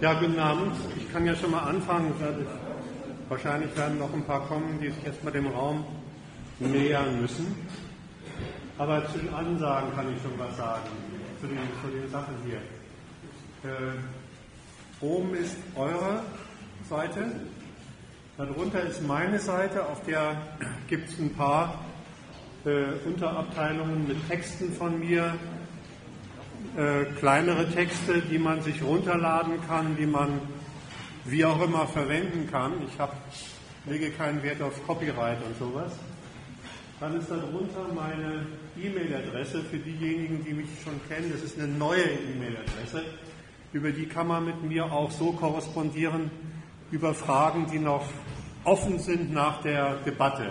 Ja, guten Abend. Ich kann ja schon mal anfangen. Wahrscheinlich werden noch ein paar kommen, die sich erstmal dem Raum nähern müssen. Aber zu den Ansagen kann ich schon was sagen, zu den, zu den Sachen hier. Äh, oben ist eure Seite, darunter ist meine Seite, auf der gibt es ein paar äh, Unterabteilungen mit Texten von mir, äh, kleinere Texte, die man sich runterladen kann, die man wie auch immer verwenden kann. Ich hab, lege keinen Wert auf Copyright und sowas. Dann ist darunter meine E-Mail-Adresse für diejenigen, die mich schon kennen. Das ist eine neue E-Mail-Adresse. Über die kann man mit mir auch so korrespondieren über Fragen, die noch offen sind nach der Debatte.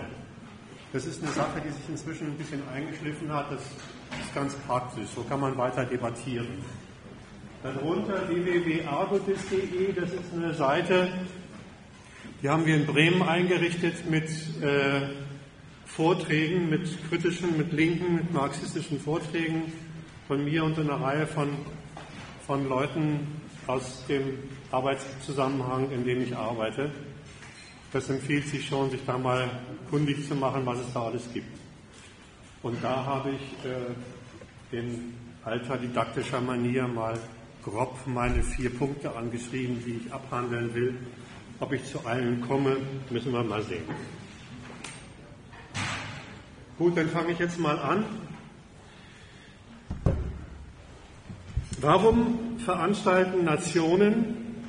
Das ist eine Sache, die sich inzwischen ein bisschen eingeschliffen hat. Das ist ganz praktisch. So kann man weiter debattieren. Darunter www.argotis.de, das ist eine Seite, die haben wir in Bremen eingerichtet mit äh, Vorträgen, mit kritischen, mit linken, mit marxistischen Vorträgen von mir und einer Reihe von, von Leuten aus dem Arbeitszusammenhang, in dem ich arbeite. Das empfiehlt sich schon, sich da mal kundig zu machen, was es da alles gibt. Und da habe ich äh, in alter didaktischer Manier mal grob meine vier Punkte angeschrieben, die ich abhandeln will. Ob ich zu allen komme, müssen wir mal sehen. Gut, dann fange ich jetzt mal an. Warum veranstalten Nationen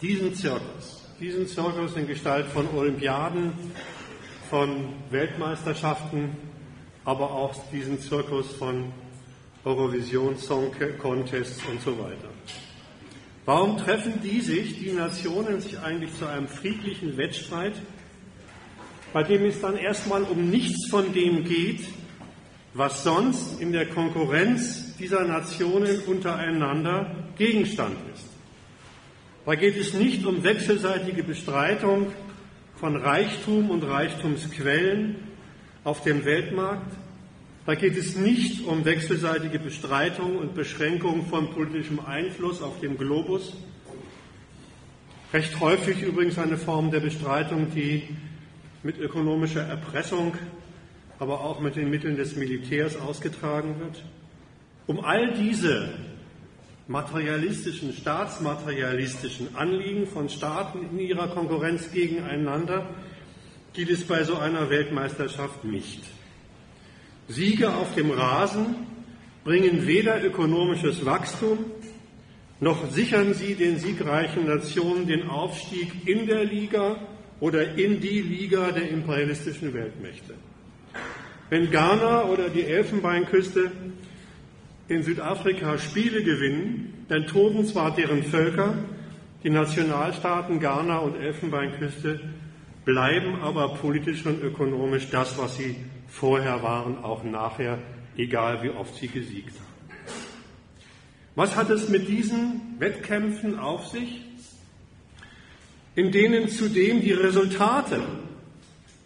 diesen Zirkus? Diesen Zirkus in Gestalt von Olympiaden, von Weltmeisterschaften, aber auch diesen Zirkus von Eurovision Song Contests und so weiter. Warum treffen die sich, die Nationen, sich eigentlich zu einem friedlichen Wettstreit, bei dem es dann erstmal um nichts von dem geht, was sonst in der Konkurrenz dieser Nationen untereinander Gegenstand ist. Da geht es nicht um wechselseitige Bestreitung von Reichtum und Reichtumsquellen auf dem Weltmarkt, da geht es nicht um wechselseitige Bestreitung und Beschränkung von politischem Einfluss auf dem Globus. Recht häufig übrigens eine Form der Bestreitung, die mit ökonomischer Erpressung, aber auch mit den Mitteln des Militärs ausgetragen wird. Um all diese materialistischen, staatsmaterialistischen Anliegen von Staaten in ihrer Konkurrenz gegeneinander geht es bei so einer Weltmeisterschaft nicht. Siege auf dem Rasen bringen weder ökonomisches Wachstum, noch sichern sie den siegreichen Nationen den Aufstieg in der Liga oder in die Liga der imperialistischen Weltmächte. Wenn Ghana oder die Elfenbeinküste in Südafrika Spiele gewinnen, dann toben zwar deren Völker, die Nationalstaaten Ghana und Elfenbeinküste bleiben aber politisch und ökonomisch das, was sie vorher waren, auch nachher, egal wie oft sie gesiegt haben. Was hat es mit diesen Wettkämpfen auf sich, in denen zudem die Resultate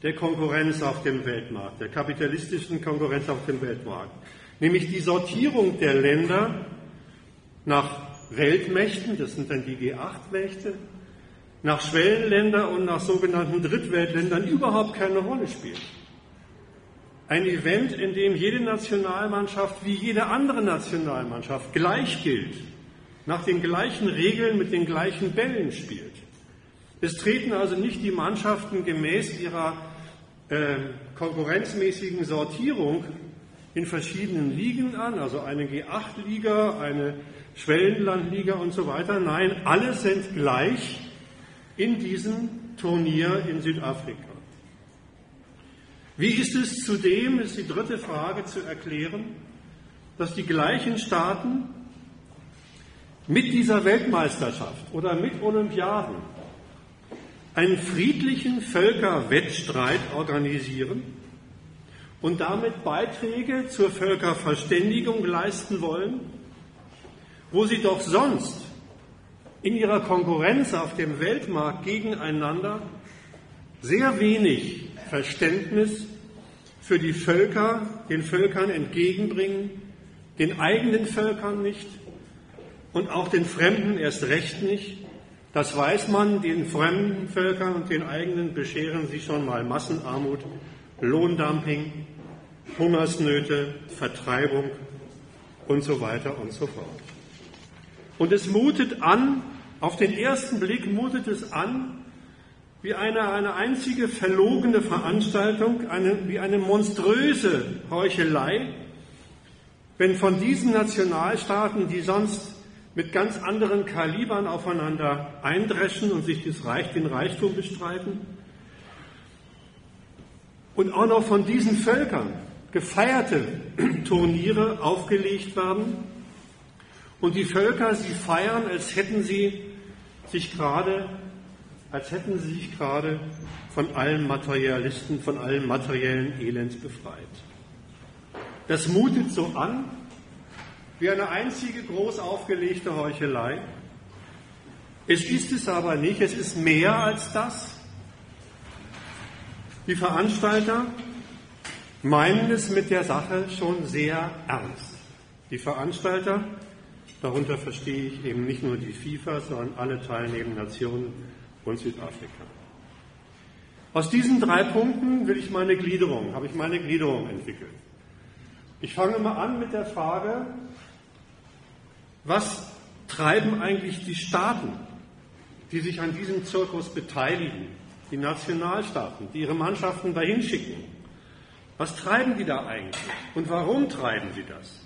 der Konkurrenz auf dem Weltmarkt, der kapitalistischen Konkurrenz auf dem Weltmarkt, nämlich die Sortierung der Länder nach Weltmächten, das sind dann die G8-Mächte, nach Schwellenländern und nach sogenannten Drittweltländern überhaupt keine Rolle spielt. Ein Event, in dem jede Nationalmannschaft wie jede andere Nationalmannschaft gleich gilt, nach den gleichen Regeln mit den gleichen Bällen spielt. Es treten also nicht die Mannschaften gemäß ihrer äh, konkurrenzmäßigen Sortierung in verschiedenen Ligen an, also eine G8-Liga, eine Schwellenlandliga und so weiter. Nein, alle sind gleich in diesem Turnier in Südafrika. Wie ist es zudem, ist die dritte Frage zu erklären, dass die gleichen Staaten mit dieser Weltmeisterschaft oder mit Olympiaden einen friedlichen Völkerwettstreit organisieren und damit Beiträge zur Völkerverständigung leisten wollen, wo sie doch sonst in ihrer Konkurrenz auf dem Weltmarkt gegeneinander sehr wenig Verständnis für die Völker, den Völkern entgegenbringen, den eigenen Völkern nicht und auch den Fremden erst recht nicht. Das weiß man, den fremden Völkern und den eigenen bescheren sie schon mal Massenarmut, Lohndumping, Hungersnöte, Vertreibung und so weiter und so fort. Und es mutet an, auf den ersten Blick mutet es an, wie eine, eine einzige verlogene Veranstaltung, eine, wie eine monströse Heuchelei, wenn von diesen Nationalstaaten, die sonst mit ganz anderen Kalibern aufeinander eindreschen und sich das Reich, den Reichtum bestreiten, und auch noch von diesen Völkern gefeierte Turniere aufgelegt werden und die Völker sie feiern, als hätten sie sich gerade als hätten sie sich gerade von allen Materialisten, von allem materiellen Elend befreit. Das mutet so an wie eine einzige groß aufgelegte Heuchelei. Es ist es aber nicht, es ist mehr als das. Die Veranstalter meinen es mit der Sache schon sehr ernst. Die Veranstalter, darunter verstehe ich eben nicht nur die FIFA, sondern alle teilnehmenden Nationen, und Südafrika. Aus diesen drei Punkten will ich meine Gliederung, habe ich meine Gliederung entwickelt. Ich fange mal an mit der Frage, was treiben eigentlich die Staaten, die sich an diesem Zirkus beteiligen, die Nationalstaaten, die ihre Mannschaften dahin schicken? Was treiben die da eigentlich und warum treiben sie das?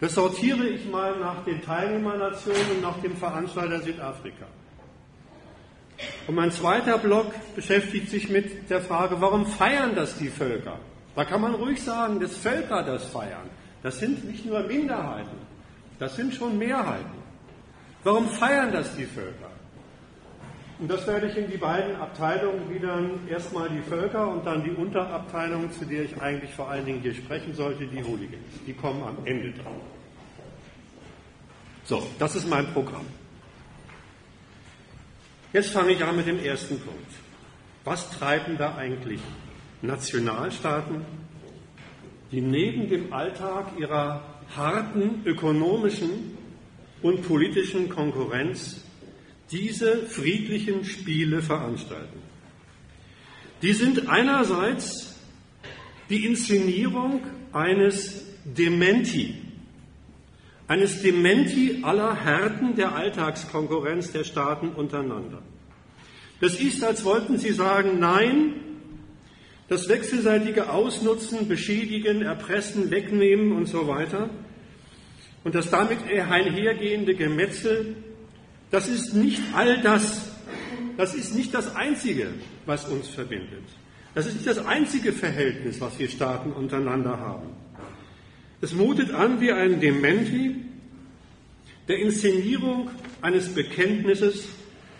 Das sortiere ich mal nach den Teilnehmernationen und nach dem Veranstalter Südafrika. Und mein zweiter Block beschäftigt sich mit der Frage, warum feiern das die Völker? Da kann man ruhig sagen, dass Völker das feiern. Das sind nicht nur Minderheiten, das sind schon Mehrheiten. Warum feiern das die Völker? Und das werde ich in die beiden Abteilungen gliedern. Erstmal die Völker und dann die Unterabteilung, zu der ich eigentlich vor allen Dingen hier sprechen sollte, die Hooligans. Die kommen am Ende dran. So, das ist mein Programm. Jetzt fange ich an mit dem ersten Punkt. Was treiben da eigentlich Nationalstaaten, die neben dem Alltag ihrer harten ökonomischen und politischen Konkurrenz diese friedlichen Spiele veranstalten? Die sind einerseits die Inszenierung eines Dementi, eines Dementi aller Härten der Alltagskonkurrenz der Staaten untereinander. Das ist, als wollten sie sagen, nein, das wechselseitige Ausnutzen, Beschädigen, Erpressen, Wegnehmen und so weiter und das damit einhergehende Gemetzel, das ist nicht all das, das ist nicht das Einzige, was uns verbindet. Das ist nicht das einzige Verhältnis, was wir Staaten untereinander haben. Es mutet an wie ein Dementi der Inszenierung eines Bekenntnisses,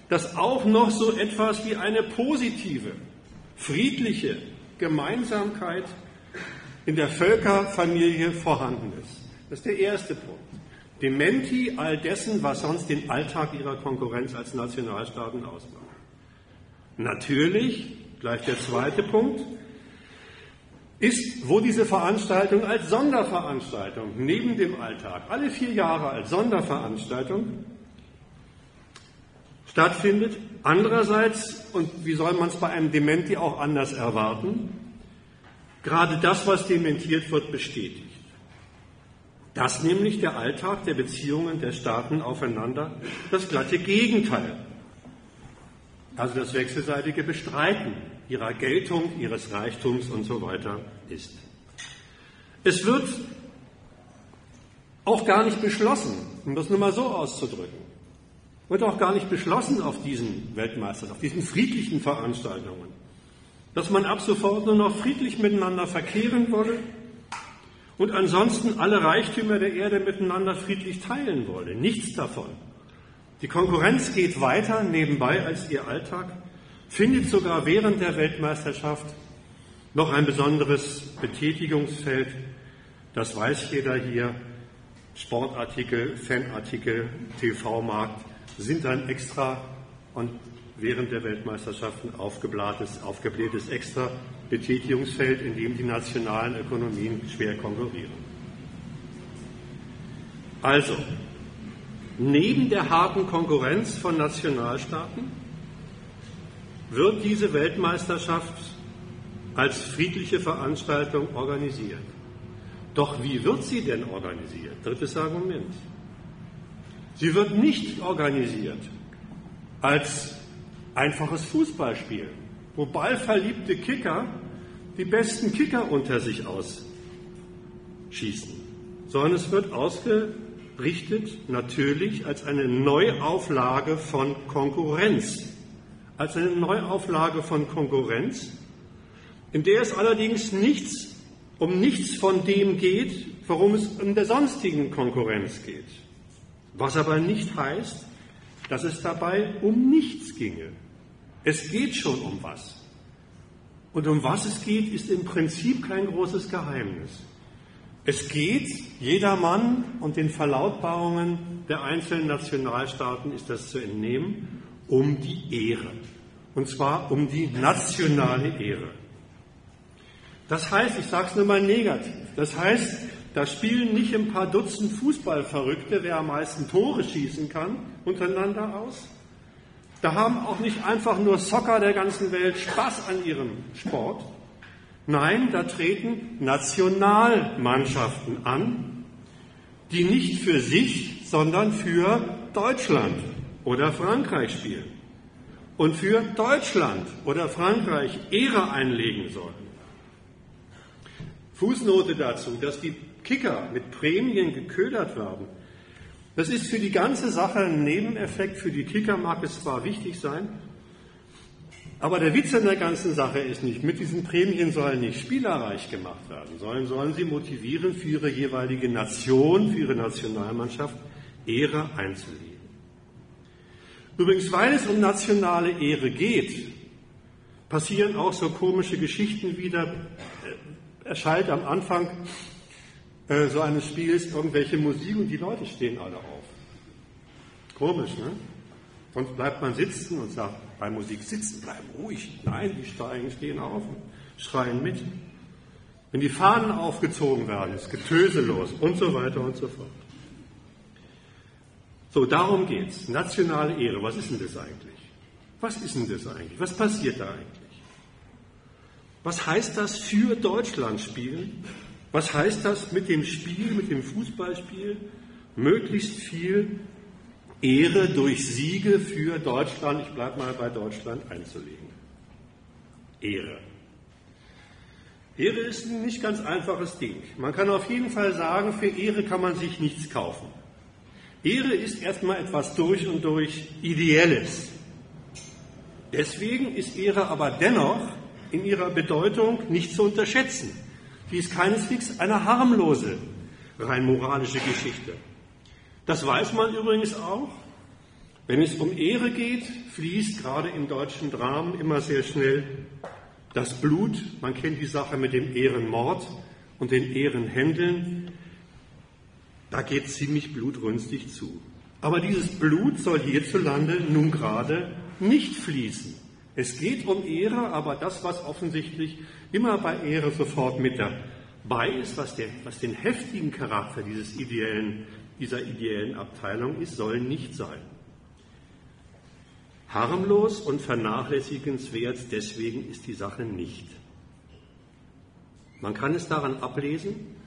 das auch noch so etwas wie eine positive, friedliche Gemeinsamkeit in der Völkerfamilie vorhanden ist. Das ist der erste Punkt. Dementi all dessen, was sonst den Alltag ihrer Konkurrenz als Nationalstaaten ausmacht. Natürlich, gleich der zweite Punkt, ist, wo diese Veranstaltung als Sonderveranstaltung neben dem Alltag, alle vier Jahre als Sonderveranstaltung stattfindet. Andererseits, und wie soll man es bei einem Dementi auch anders erwarten, gerade das, was dementiert wird, bestätigt. Das nämlich der Alltag der Beziehungen der Staaten aufeinander, das glatte Gegenteil. Also das wechselseitige Bestreiten ihrer Geltung, ihres Reichtums und so weiter ist. Es wird auch gar nicht beschlossen, um das nur mal so auszudrücken, wird auch gar nicht beschlossen auf diesen Weltmeistern, auf diesen friedlichen Veranstaltungen, dass man ab sofort nur noch friedlich miteinander verkehren wolle und ansonsten alle Reichtümer der Erde miteinander friedlich teilen wolle. Nichts davon. Die Konkurrenz geht weiter nebenbei als ihr Alltag findet sogar während der Weltmeisterschaft noch ein besonderes Betätigungsfeld. Das weiß jeder hier. Sportartikel, Fanartikel, TV-Markt sind ein extra und während der Weltmeisterschaften aufgeblähtes, aufgeblähtes extra Betätigungsfeld, in dem die nationalen Ökonomien schwer konkurrieren. Also, neben der harten Konkurrenz von Nationalstaaten wird diese Weltmeisterschaft als friedliche Veranstaltung organisiert. Doch wie wird sie denn organisiert? Drittes Argument. Sie wird nicht organisiert als einfaches Fußballspiel, wo ballverliebte Kicker die besten Kicker unter sich ausschießen, sondern es wird ausgerichtet natürlich als eine Neuauflage von Konkurrenz, als eine Neuauflage von Konkurrenz, in der es allerdings nichts, um nichts von dem geht, worum es in der sonstigen Konkurrenz geht. Was aber nicht heißt, dass es dabei um nichts ginge. Es geht schon um was. Und um was es geht, ist im Prinzip kein großes Geheimnis. Es geht jedermann und den Verlautbarungen der einzelnen Nationalstaaten ist das zu entnehmen, um die Ehre. Und zwar um die nationale Ehre. Das heißt, ich sage es nur mal negativ, das heißt, da spielen nicht ein paar Dutzend Fußballverrückte, wer am meisten Tore schießen kann, untereinander aus, da haben auch nicht einfach nur Soccer der ganzen Welt Spaß an ihrem Sport. Nein, da treten Nationalmannschaften an, die nicht für sich, sondern für Deutschland oder Frankreich spielen und für Deutschland oder Frankreich Ehre einlegen sollen. Fußnote dazu, dass die Kicker mit Prämien geködert werden, das ist für die ganze Sache ein Nebeneffekt. Für die Kicker mag es zwar wichtig sein, aber der Witz an der ganzen Sache ist nicht, mit diesen Prämien sollen nicht spielerreich gemacht werden, sondern sollen sie motivieren, für ihre jeweilige Nation, für ihre Nationalmannschaft Ehre einzulegen. Übrigens, weil es um nationale Ehre geht, passieren auch so komische Geschichten wieder. Erschallt am Anfang äh, so eines Spiels irgendwelche Musik und die Leute stehen alle auf. Komisch, ne? Sonst bleibt man sitzen und sagt bei Musik sitzen, bleiben ruhig. Nein, die steigen, stehen auf und schreien mit. Wenn die Fahnen aufgezogen werden, ist Getöse los und so weiter und so fort. So, darum geht's. Nationale Ehre, was ist denn das eigentlich? Was ist denn das eigentlich? Was passiert da eigentlich? Was heißt das für Deutschland spielen? Was heißt das mit dem Spiel, mit dem Fußballspiel? Möglichst viel Ehre durch Siege für Deutschland, ich bleibe mal bei Deutschland, einzulegen. Ehre. Ehre ist ein nicht ganz einfaches Ding. Man kann auf jeden Fall sagen, für Ehre kann man sich nichts kaufen. Ehre ist erstmal etwas durch und durch Ideelles. Deswegen ist Ehre aber dennoch in ihrer Bedeutung nicht zu unterschätzen. Die ist keineswegs eine harmlose, rein moralische Geschichte. Das weiß man übrigens auch. Wenn es um Ehre geht, fließt gerade im deutschen Dramen immer sehr schnell das Blut. Man kennt die Sache mit dem Ehrenmord und den Ehrenhändeln. Da geht ziemlich blutrünstig zu. Aber dieses Blut soll hierzulande nun gerade nicht fließen. Es geht um Ehre, aber das, was offensichtlich immer bei Ehre sofort mit dabei ist, was, der, was den heftigen Charakter dieses ideellen, dieser ideellen Abteilung ist, soll nicht sein. Harmlos und vernachlässigenswert deswegen ist die Sache nicht. Man kann es daran ablesen,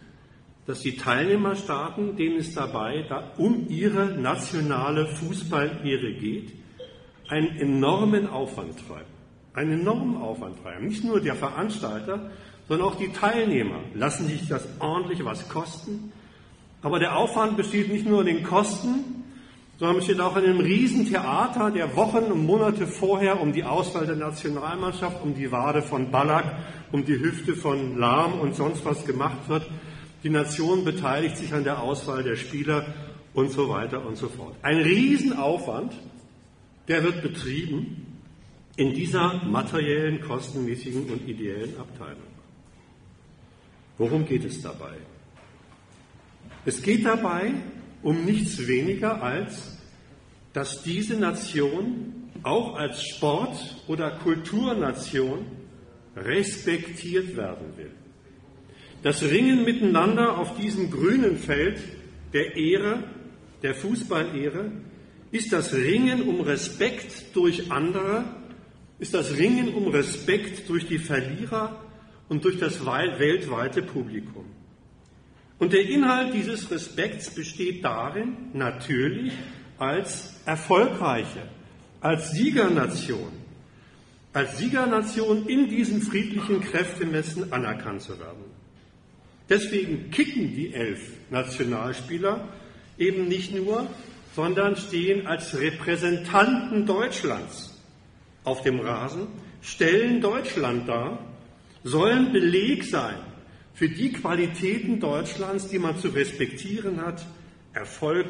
dass die Teilnehmerstaaten, denen es dabei da um ihre nationale Fußballehre geht, einen enormen Aufwand treiben einen enormen Aufwand treiben. Nicht nur der Veranstalter, sondern auch die Teilnehmer lassen sich das ordentlich was kosten. Aber der Aufwand besteht nicht nur in den Kosten, sondern besteht auch in einem Riesentheater, der Wochen und Monate vorher um die Auswahl der Nationalmannschaft, um die Wade von Ballack, um die Hüfte von Lahm und sonst was gemacht wird. Die Nation beteiligt sich an der Auswahl der Spieler und so weiter und so fort. Ein Riesenaufwand, der wird betrieben in dieser materiellen, kostenmäßigen und ideellen Abteilung. Worum geht es dabei? Es geht dabei um nichts weniger als, dass diese Nation auch als Sport- oder Kulturnation respektiert werden will. Das Ringen miteinander auf diesem grünen Feld der Ehre der Fußballehre ist das Ringen um Respekt durch andere, ist das Ringen um Respekt durch die Verlierer und durch das weltweite Publikum. Und der Inhalt dieses Respekts besteht darin, natürlich als erfolgreiche, als Siegernation, als Siegernation in diesem friedlichen Kräftemessen anerkannt zu werden. Deswegen kicken die elf Nationalspieler eben nicht nur, sondern stehen als Repräsentanten Deutschlands auf dem Rasen, stellen Deutschland dar, sollen Beleg sein für die Qualitäten Deutschlands, die man zu respektieren hat, Erfolg,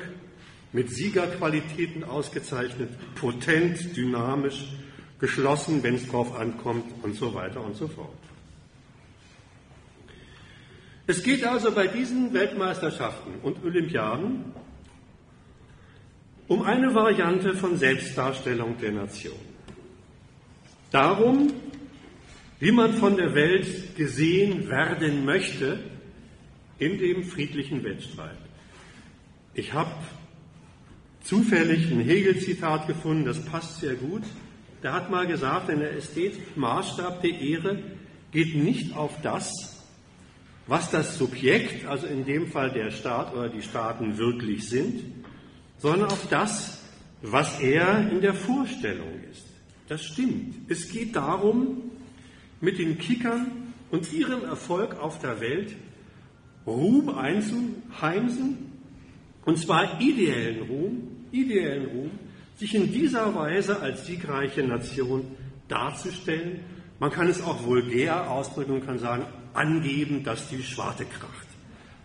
mit Siegerqualitäten ausgezeichnet, potent, dynamisch, geschlossen, wenn es drauf ankommt und so weiter und so fort. Es geht also bei diesen Weltmeisterschaften und Olympiaden um eine Variante von Selbstdarstellung der Nation. Darum, wie man von der Welt gesehen werden möchte in dem friedlichen Wettstreit. Ich habe zufällig ein Hegel-Zitat gefunden, das passt sehr gut. Der hat mal gesagt, in der Ästhetik Maßstab der Ehre geht nicht auf das, was das Subjekt, also in dem Fall der Staat oder die Staaten wirklich sind, sondern auf das, was er in der Vorstellung ist. Das stimmt. Es geht darum, mit den Kickern und ihrem Erfolg auf der Welt Ruhm einzuheimsen, und zwar ideellen Ruhm, ideellen Ruhm, sich in dieser Weise als siegreiche Nation darzustellen. Man kann es auch vulgär ausdrücken und kann sagen, angeben, dass die Schwarte kracht.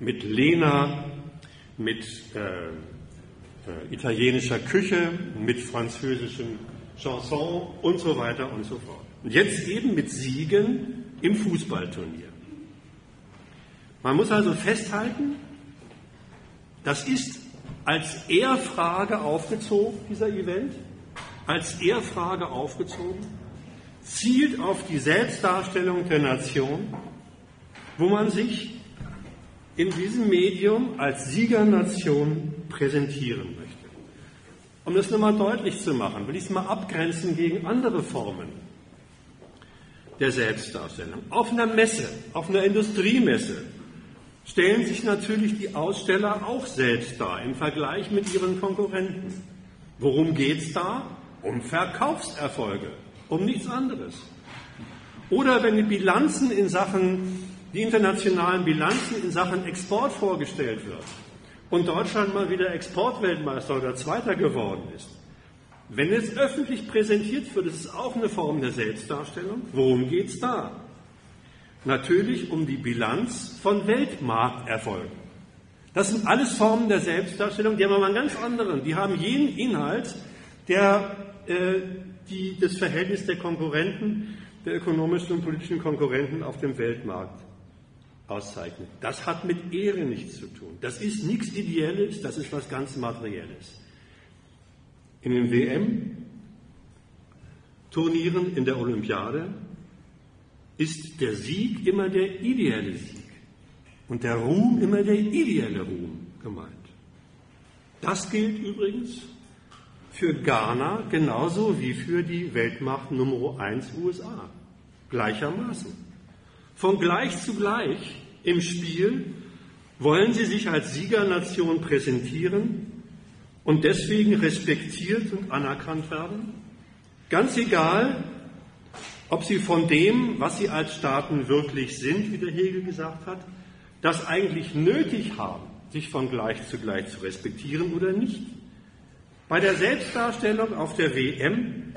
Mit Lena, mit äh, äh, italienischer Küche, mit französischem Chanson und so weiter und so fort. Und jetzt eben mit Siegen im Fußballturnier. Man muss also festhalten, das ist als Ehrfrage aufgezogen, dieser Event, als Ehrfrage aufgezogen, zielt auf die Selbstdarstellung der Nation, wo man sich in diesem Medium als Siegernation präsentieren möchte. Um das nochmal deutlich zu machen, will ich es mal abgrenzen gegen andere Formen der Selbstdarstellung. Auf einer Messe, auf einer Industriemesse stellen sich natürlich die Aussteller auch selbst dar im Vergleich mit ihren Konkurrenten. Worum geht es da? Um Verkaufserfolge, um nichts anderes. Oder wenn die Bilanzen in Sachen, die internationalen Bilanzen in Sachen Export vorgestellt wird und Deutschland mal wieder Exportweltmeister oder Zweiter geworden ist. Wenn es öffentlich präsentiert wird, ist es auch eine Form der Selbstdarstellung. Worum geht es da? Natürlich um die Bilanz von Weltmarkterfolgen. Das sind alles Formen der Selbstdarstellung, die haben aber einen ganz anderen. Die haben jenen Inhalt, der äh, die, das Verhältnis der Konkurrenten, der ökonomischen und politischen Konkurrenten auf dem Weltmarkt auszeichnet. Das hat mit Ehre nichts zu tun. Das ist nichts Ideelles, das ist was ganz Materielles. In den WM-Turnieren in der Olympiade ist der Sieg immer der ideelle Sieg und der Ruhm immer der ideelle Ruhm gemeint. Das gilt übrigens für Ghana genauso wie für die Weltmacht Nummer 1 USA. Gleichermaßen. Von gleich zu gleich im Spiel wollen sie sich als Siegernation präsentieren und deswegen respektiert und anerkannt werden. Ganz egal, ob sie von dem, was sie als Staaten wirklich sind, wie der Hegel gesagt hat, das eigentlich nötig haben, sich von gleich zu gleich zu respektieren oder nicht. Bei der Selbstdarstellung auf der WM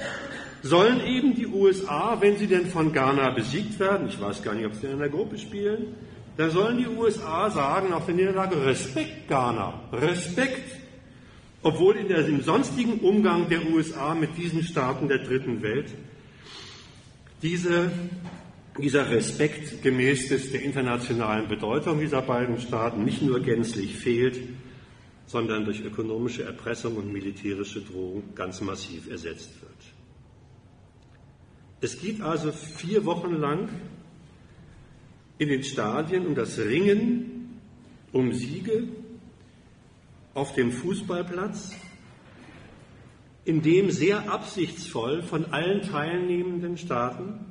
sollen eben die USA, wenn sie denn von Ghana besiegt werden, ich weiß gar nicht, ob sie in einer Gruppe spielen, da sollen die USA sagen auf der Niederlage Respekt Ghana, Respekt. Obwohl in der, im sonstigen Umgang der USA mit diesen Staaten der dritten Welt diese, dieser Respekt gemäß des, der internationalen Bedeutung dieser beiden Staaten nicht nur gänzlich fehlt, sondern durch ökonomische Erpressung und militärische Drohung ganz massiv ersetzt wird. Es geht also vier Wochen lang in den Stadien um das Ringen um Siege auf dem Fußballplatz, in dem sehr absichtsvoll von allen teilnehmenden Staaten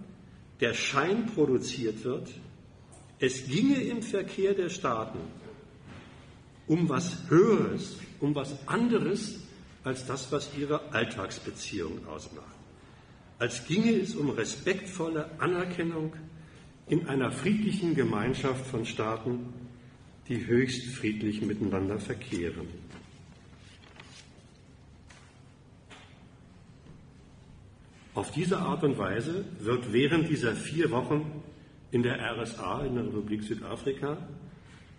der Schein produziert wird, es ginge im Verkehr der Staaten um was Höheres, um was anderes als das, was ihre Alltagsbeziehung ausmacht. Als ginge es um respektvolle Anerkennung in einer friedlichen Gemeinschaft von Staaten, die höchst friedlich miteinander verkehren. Auf diese Art und Weise wird während dieser vier Wochen in der RSA, in der Republik Südafrika,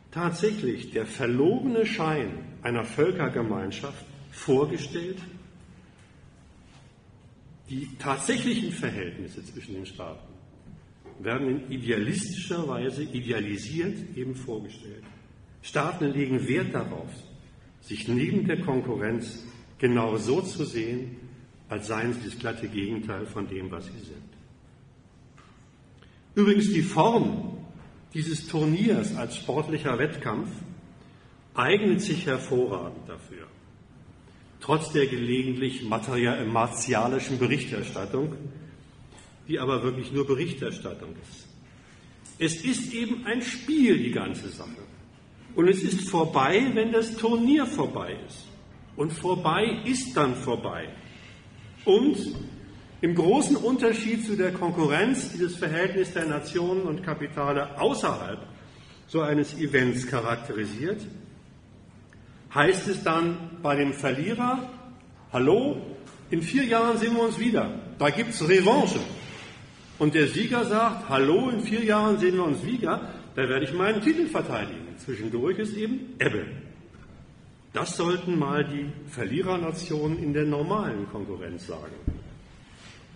tatsächlich der verlogene Schein einer Völkergemeinschaft vorgestellt, die tatsächlichen Verhältnisse zwischen den Staaten werden in idealistischer Weise idealisiert eben vorgestellt. Staaten legen Wert darauf, sich neben der Konkurrenz genau so zu sehen, als seien sie das glatte Gegenteil von dem, was sie sind. Übrigens die Form dieses Turniers als sportlicher Wettkampf eignet sich hervorragend dafür. Trotz der gelegentlich martialischen Berichterstattung, die aber wirklich nur Berichterstattung ist. Es ist eben ein Spiel, die ganze Sache. Und es ist vorbei, wenn das Turnier vorbei ist. Und vorbei ist dann vorbei. Und im großen Unterschied zu der Konkurrenz, die das Verhältnis der Nationen und Kapitale außerhalb so eines Events charakterisiert, heißt es dann bei dem Verlierer, hallo, in vier Jahren sehen wir uns wieder, da gibt es Revanche. Und der Sieger sagt, hallo, in vier Jahren sehen wir uns wieder, da werde ich meinen Titel verteidigen. Zwischendurch ist eben Ebbe. Das sollten mal die Verlierernationen in der normalen Konkurrenz sagen.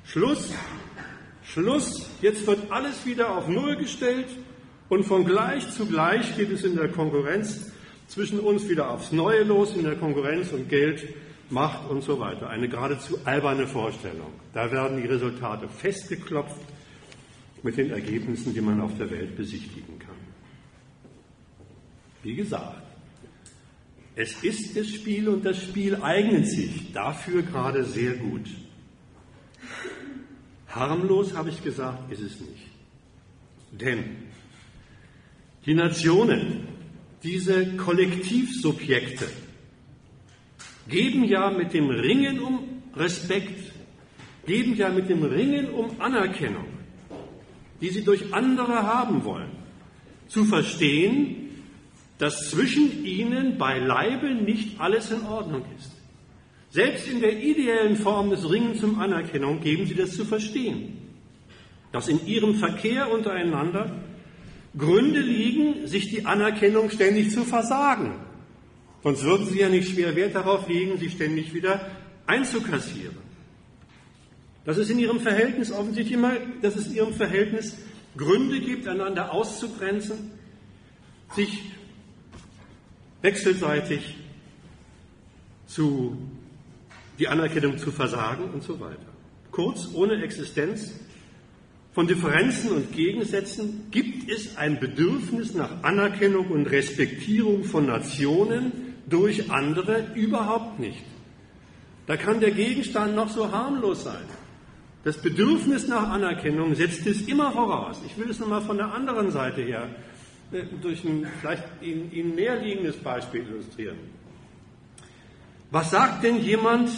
Schluss, Schluss, jetzt wird alles wieder auf Null gestellt und von gleich zu gleich geht es in der Konkurrenz zwischen uns wieder aufs Neue los, in der Konkurrenz und Geld, Macht und so weiter. Eine geradezu alberne Vorstellung. Da werden die Resultate festgeklopft mit den Ergebnissen, die man auf der Welt besichtigen kann. Wie gesagt, es ist das Spiel und das Spiel eignet sich dafür gerade sehr gut. Harmlos, habe ich gesagt, ist es nicht. Denn die Nationen, diese Kollektivsubjekte, geben ja mit dem Ringen um Respekt, geben ja mit dem Ringen um Anerkennung, die sie durch andere haben wollen, zu verstehen, dass zwischen ihnen beileibe nicht alles in Ordnung ist. Selbst in der ideellen Form des Ringens um Anerkennung geben sie das zu verstehen, dass in ihrem Verkehr untereinander Gründe liegen, sich die Anerkennung ständig zu versagen. Sonst würden sie ja nicht schwer Wert darauf legen, sie ständig wieder einzukassieren. Dass es in ihrem Verhältnis offensichtlich immer, dass es in ihrem Verhältnis Gründe gibt, einander auszugrenzen, sich wechselseitig zu die Anerkennung zu versagen und so weiter. Kurz, ohne Existenz von Differenzen und Gegensätzen gibt es ein Bedürfnis nach Anerkennung und Respektierung von Nationen durch andere überhaupt nicht. Da kann der Gegenstand noch so harmlos sein. Das Bedürfnis nach Anerkennung setzt es immer voraus. Ich will es nochmal von der anderen Seite her äh, durch ein vielleicht Ihnen näherliegendes Beispiel illustrieren. Was sagt denn jemand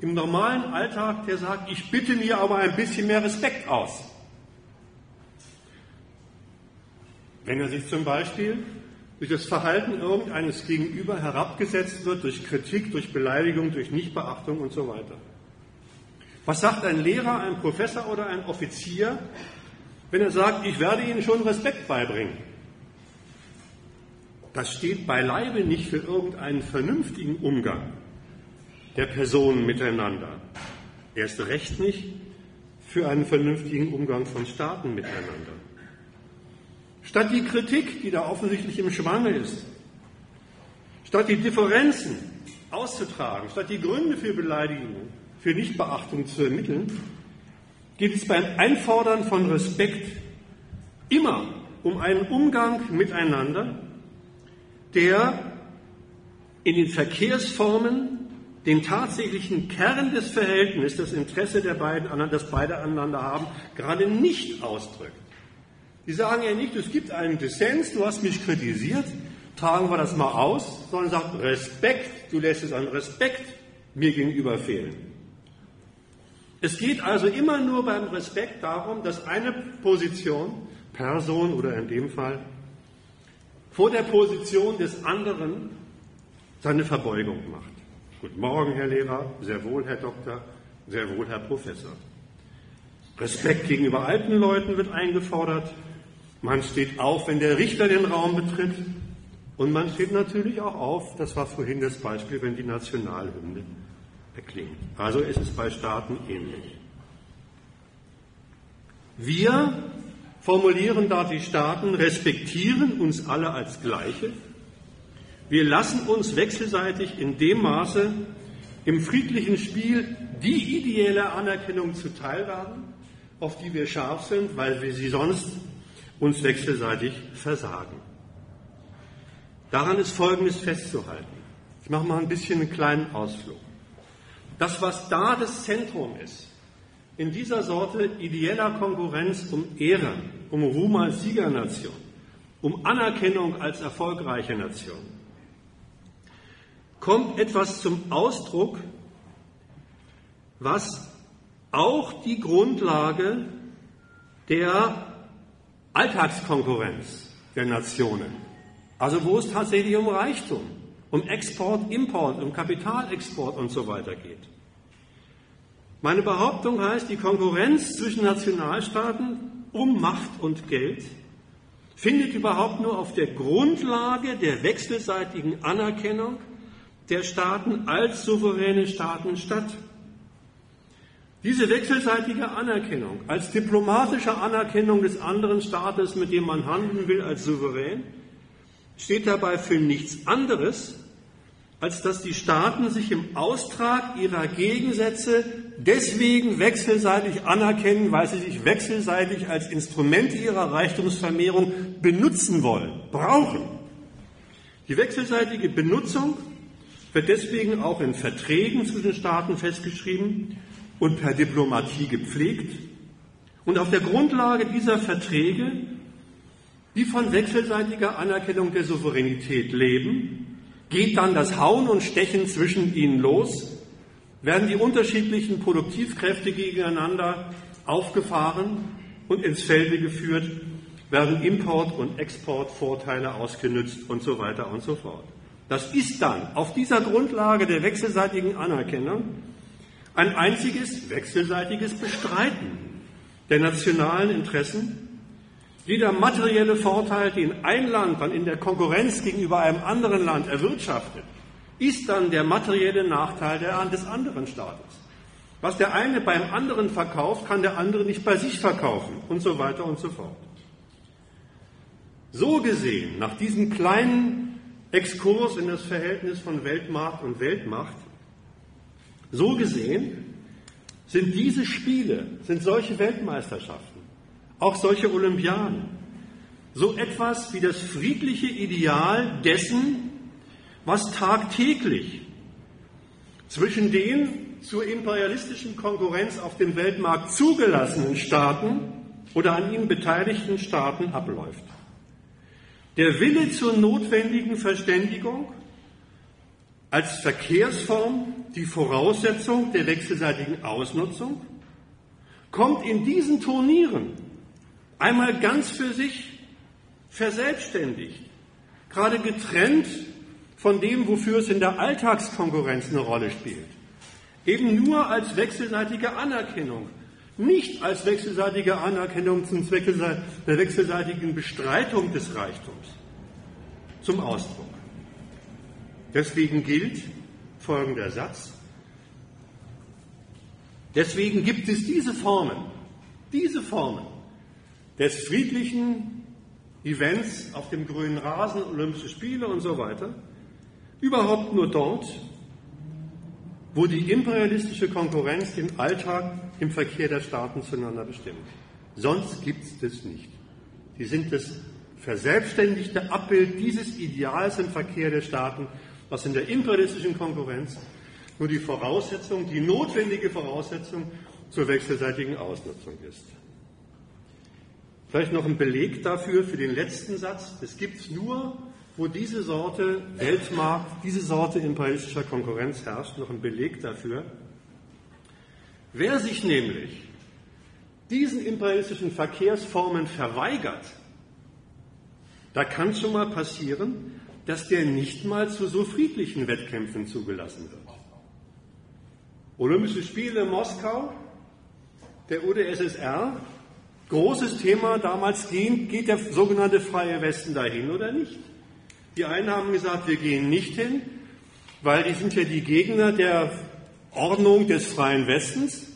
im normalen Alltag, der sagt, ich bitte mir aber ein bisschen mehr Respekt aus? Wenn er sich zum Beispiel durch das Verhalten irgendeines Gegenüber herabgesetzt wird, durch Kritik, durch Beleidigung, durch Nichtbeachtung und so weiter. Was sagt ein Lehrer, ein Professor oder ein Offizier, wenn er sagt, ich werde Ihnen schon Respekt beibringen? Das steht beileibe nicht für irgendeinen vernünftigen Umgang der Personen miteinander. Erst recht nicht für einen vernünftigen Umgang von Staaten miteinander. Statt die Kritik, die da offensichtlich im Schwange ist, statt die Differenzen auszutragen, statt die Gründe für Beleidigung, für Nichtbeachtung zu ermitteln, geht es beim Einfordern von Respekt immer um einen Umgang miteinander, der in den Verkehrsformen den tatsächlichen Kern des Verhältnisses, das Interesse der beiden, das beide aneinander haben, gerade nicht ausdrückt. Die sagen ja nicht, es gibt einen Dissens, du hast mich kritisiert, tragen wir das mal aus, sondern sagt Respekt, du lässt es an Respekt mir gegenüber fehlen. Es geht also immer nur beim Respekt darum, dass eine Position, Person oder in dem Fall, vor der Position des anderen seine Verbeugung macht. Guten Morgen, Herr Lehrer, sehr wohl, Herr Doktor, sehr wohl, Herr Professor. Respekt gegenüber alten Leuten wird eingefordert. Man steht auf, wenn der Richter den Raum betritt. Und man steht natürlich auch auf, das war vorhin das Beispiel, wenn die Nationalhymne erklingt. Also ist es bei Staaten ähnlich. Wir formulieren da die Staaten, respektieren uns alle als Gleiche. Wir lassen uns wechselseitig in dem Maße im friedlichen Spiel die ideelle Anerkennung zuteil werden, auf die wir scharf sind, weil wir sie sonst uns wechselseitig versagen. Daran ist Folgendes festzuhalten. Ich mache mal ein bisschen einen kleinen Ausflug. Das, was da das Zentrum ist, in dieser Sorte ideeller Konkurrenz um Ehre, um Ruhm als Siegernation, um Anerkennung als erfolgreiche Nation, kommt etwas zum Ausdruck, was auch die Grundlage der Alltagskonkurrenz der Nationen also wo es tatsächlich um Reichtum, um Export, Import, um Kapitalexport und so weiter geht. Meine Behauptung heißt, die Konkurrenz zwischen Nationalstaaten um Macht und Geld findet überhaupt nur auf der Grundlage der wechselseitigen Anerkennung der Staaten als souveräne Staaten statt. Diese wechselseitige Anerkennung als diplomatische Anerkennung des anderen Staates, mit dem man handeln will, als souverän, steht dabei für nichts anderes, als dass die Staaten sich im Austrag ihrer Gegensätze deswegen wechselseitig anerkennen, weil sie sich wechselseitig als Instrumente ihrer Reichtumsvermehrung benutzen wollen, brauchen. Die wechselseitige Benutzung wird deswegen auch in Verträgen zwischen Staaten festgeschrieben und per Diplomatie gepflegt. Und auf der Grundlage dieser Verträge die von wechselseitiger Anerkennung der Souveränität leben, geht dann das Hauen und Stechen zwischen ihnen los, werden die unterschiedlichen Produktivkräfte gegeneinander aufgefahren und ins Felde geführt, werden Import- und Exportvorteile ausgenützt und so weiter und so fort. Das ist dann auf dieser Grundlage der wechselseitigen Anerkennung ein einziges wechselseitiges Bestreiten der nationalen Interessen jeder materielle Vorteil, den ein Land dann in der Konkurrenz gegenüber einem anderen Land erwirtschaftet, ist dann der materielle Nachteil des anderen Staates. Was der eine beim anderen verkauft, kann der andere nicht bei sich verkaufen und so weiter und so fort. So gesehen, nach diesem kleinen Exkurs in das Verhältnis von Weltmarkt und Weltmacht, so gesehen sind diese Spiele, sind solche Weltmeisterschaften auch solche Olympiaden, so etwas wie das friedliche Ideal dessen, was tagtäglich zwischen den zur imperialistischen Konkurrenz auf dem Weltmarkt zugelassenen Staaten oder an ihnen beteiligten Staaten abläuft. Der Wille zur notwendigen Verständigung als Verkehrsform die Voraussetzung der wechselseitigen Ausnutzung kommt in diesen Turnieren einmal ganz für sich verselbstständigt, gerade getrennt von dem, wofür es in der Alltagskonkurrenz eine Rolle spielt. Eben nur als wechselseitige Anerkennung, nicht als wechselseitige Anerkennung zum Zwecke der wechselseitigen Bestreitung des Reichtums zum Ausdruck. Deswegen gilt folgender Satz. Deswegen gibt es diese Formen, diese Formen des friedlichen Events auf dem grünen Rasen, Olympische Spiele und so weiter, überhaupt nur dort, wo die imperialistische Konkurrenz den Alltag im Verkehr der Staaten zueinander bestimmt. Sonst gibt es das nicht. Sie sind das verselbstständigte Abbild dieses Ideals im Verkehr der Staaten, was in der imperialistischen Konkurrenz nur die Voraussetzung, die notwendige Voraussetzung zur wechselseitigen Ausnutzung ist. Vielleicht noch ein Beleg dafür für den letzten Satz. Es gibt nur, wo diese Sorte Weltmarkt, diese Sorte imperialistischer Konkurrenz herrscht, noch ein Beleg dafür. Wer sich nämlich diesen imperialistischen Verkehrsformen verweigert, da kann schon mal passieren, dass der nicht mal zu so friedlichen Wettkämpfen zugelassen wird. Olympische Spiele Moskau, der UdSSR, großes Thema damals, geht der sogenannte Freie Westen dahin oder nicht? Die einen haben gesagt, wir gehen nicht hin, weil die sind ja die Gegner der Ordnung des Freien Westens.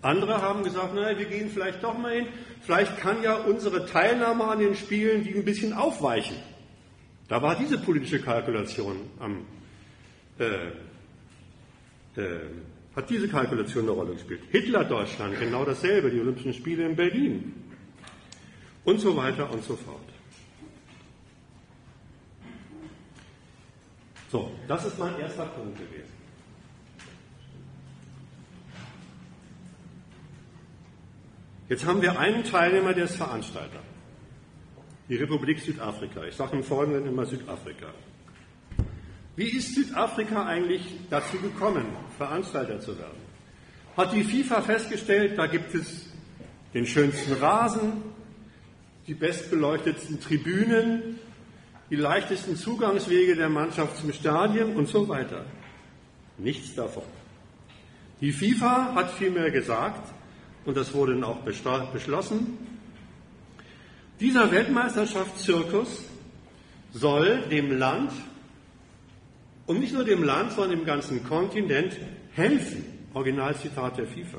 Andere haben gesagt, naja, wir gehen vielleicht doch mal hin. Vielleicht kann ja unsere Teilnahme an den Spielen die ein bisschen aufweichen. Da war diese politische Kalkulation am, äh, äh, hat diese Kalkulation eine Rolle gespielt. Hitler-Deutschland, genau dasselbe, die Olympischen Spiele in Berlin und so weiter und so fort. So, das ist mein erster Punkt gewesen. Jetzt haben wir einen Teilnehmer, der ist Veranstalter. Die Republik Südafrika. Ich sage im Folgenden immer Südafrika. Wie ist Südafrika eigentlich dazu gekommen, Veranstalter zu werden? Hat die FIFA festgestellt, da gibt es den schönsten Rasen, die bestbeleuchtetsten Tribünen, die leichtesten Zugangswege der Mannschaft zum Stadion und so weiter. Nichts davon. Die FIFA hat vielmehr gesagt, und das wurde dann auch beschlossen, dieser Weltmeisterschaftszirkus soll dem Land und nicht nur dem Land, sondern dem ganzen Kontinent helfen. Originalzitat der FIFA.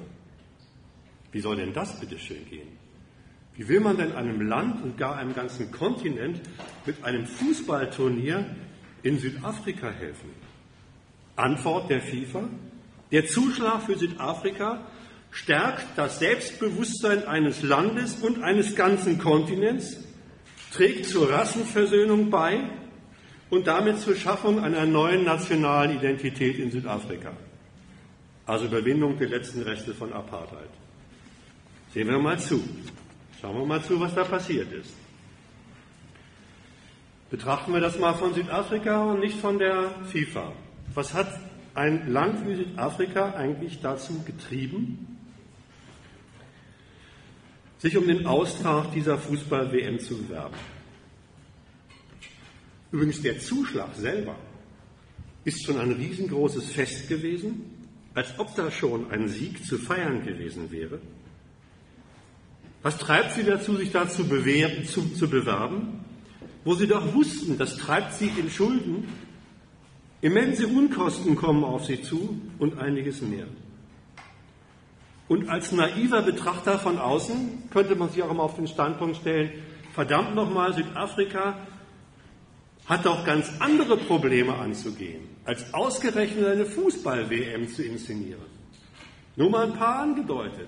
Wie soll denn das bitte schön gehen? Wie will man denn einem Land und gar einem ganzen Kontinent mit einem Fußballturnier in Südafrika helfen? Antwort der FIFA. Der Zuschlag für Südafrika stärkt das Selbstbewusstsein eines Landes und eines ganzen Kontinents, trägt zur Rassenversöhnung bei und damit zur Schaffung einer neuen nationalen Identität in Südafrika. Also Überwindung der letzten Reste von Apartheid. Sehen wir mal zu. Schauen wir mal zu, was da passiert ist. Betrachten wir das mal von Südafrika und nicht von der FIFA. Was hat ein Land wie Südafrika eigentlich dazu getrieben, sich um den Austrag dieser Fußball-WM zu bewerben. Übrigens, der Zuschlag selber ist schon ein riesengroßes Fest gewesen, als ob da schon ein Sieg zu feiern gewesen wäre. Was treibt sie dazu, sich da zu, bewerben, zu, zu bewerben? Wo sie doch wussten, das treibt sie in Schulden. Immense Unkosten kommen auf sie zu und einiges mehr. Und als naiver Betrachter von außen könnte man sich auch immer auf den Standpunkt stellen, verdammt nochmal, Südafrika hat doch ganz andere Probleme anzugehen, als ausgerechnet eine Fußball-WM zu inszenieren. Nur mal ein paar angedeutet.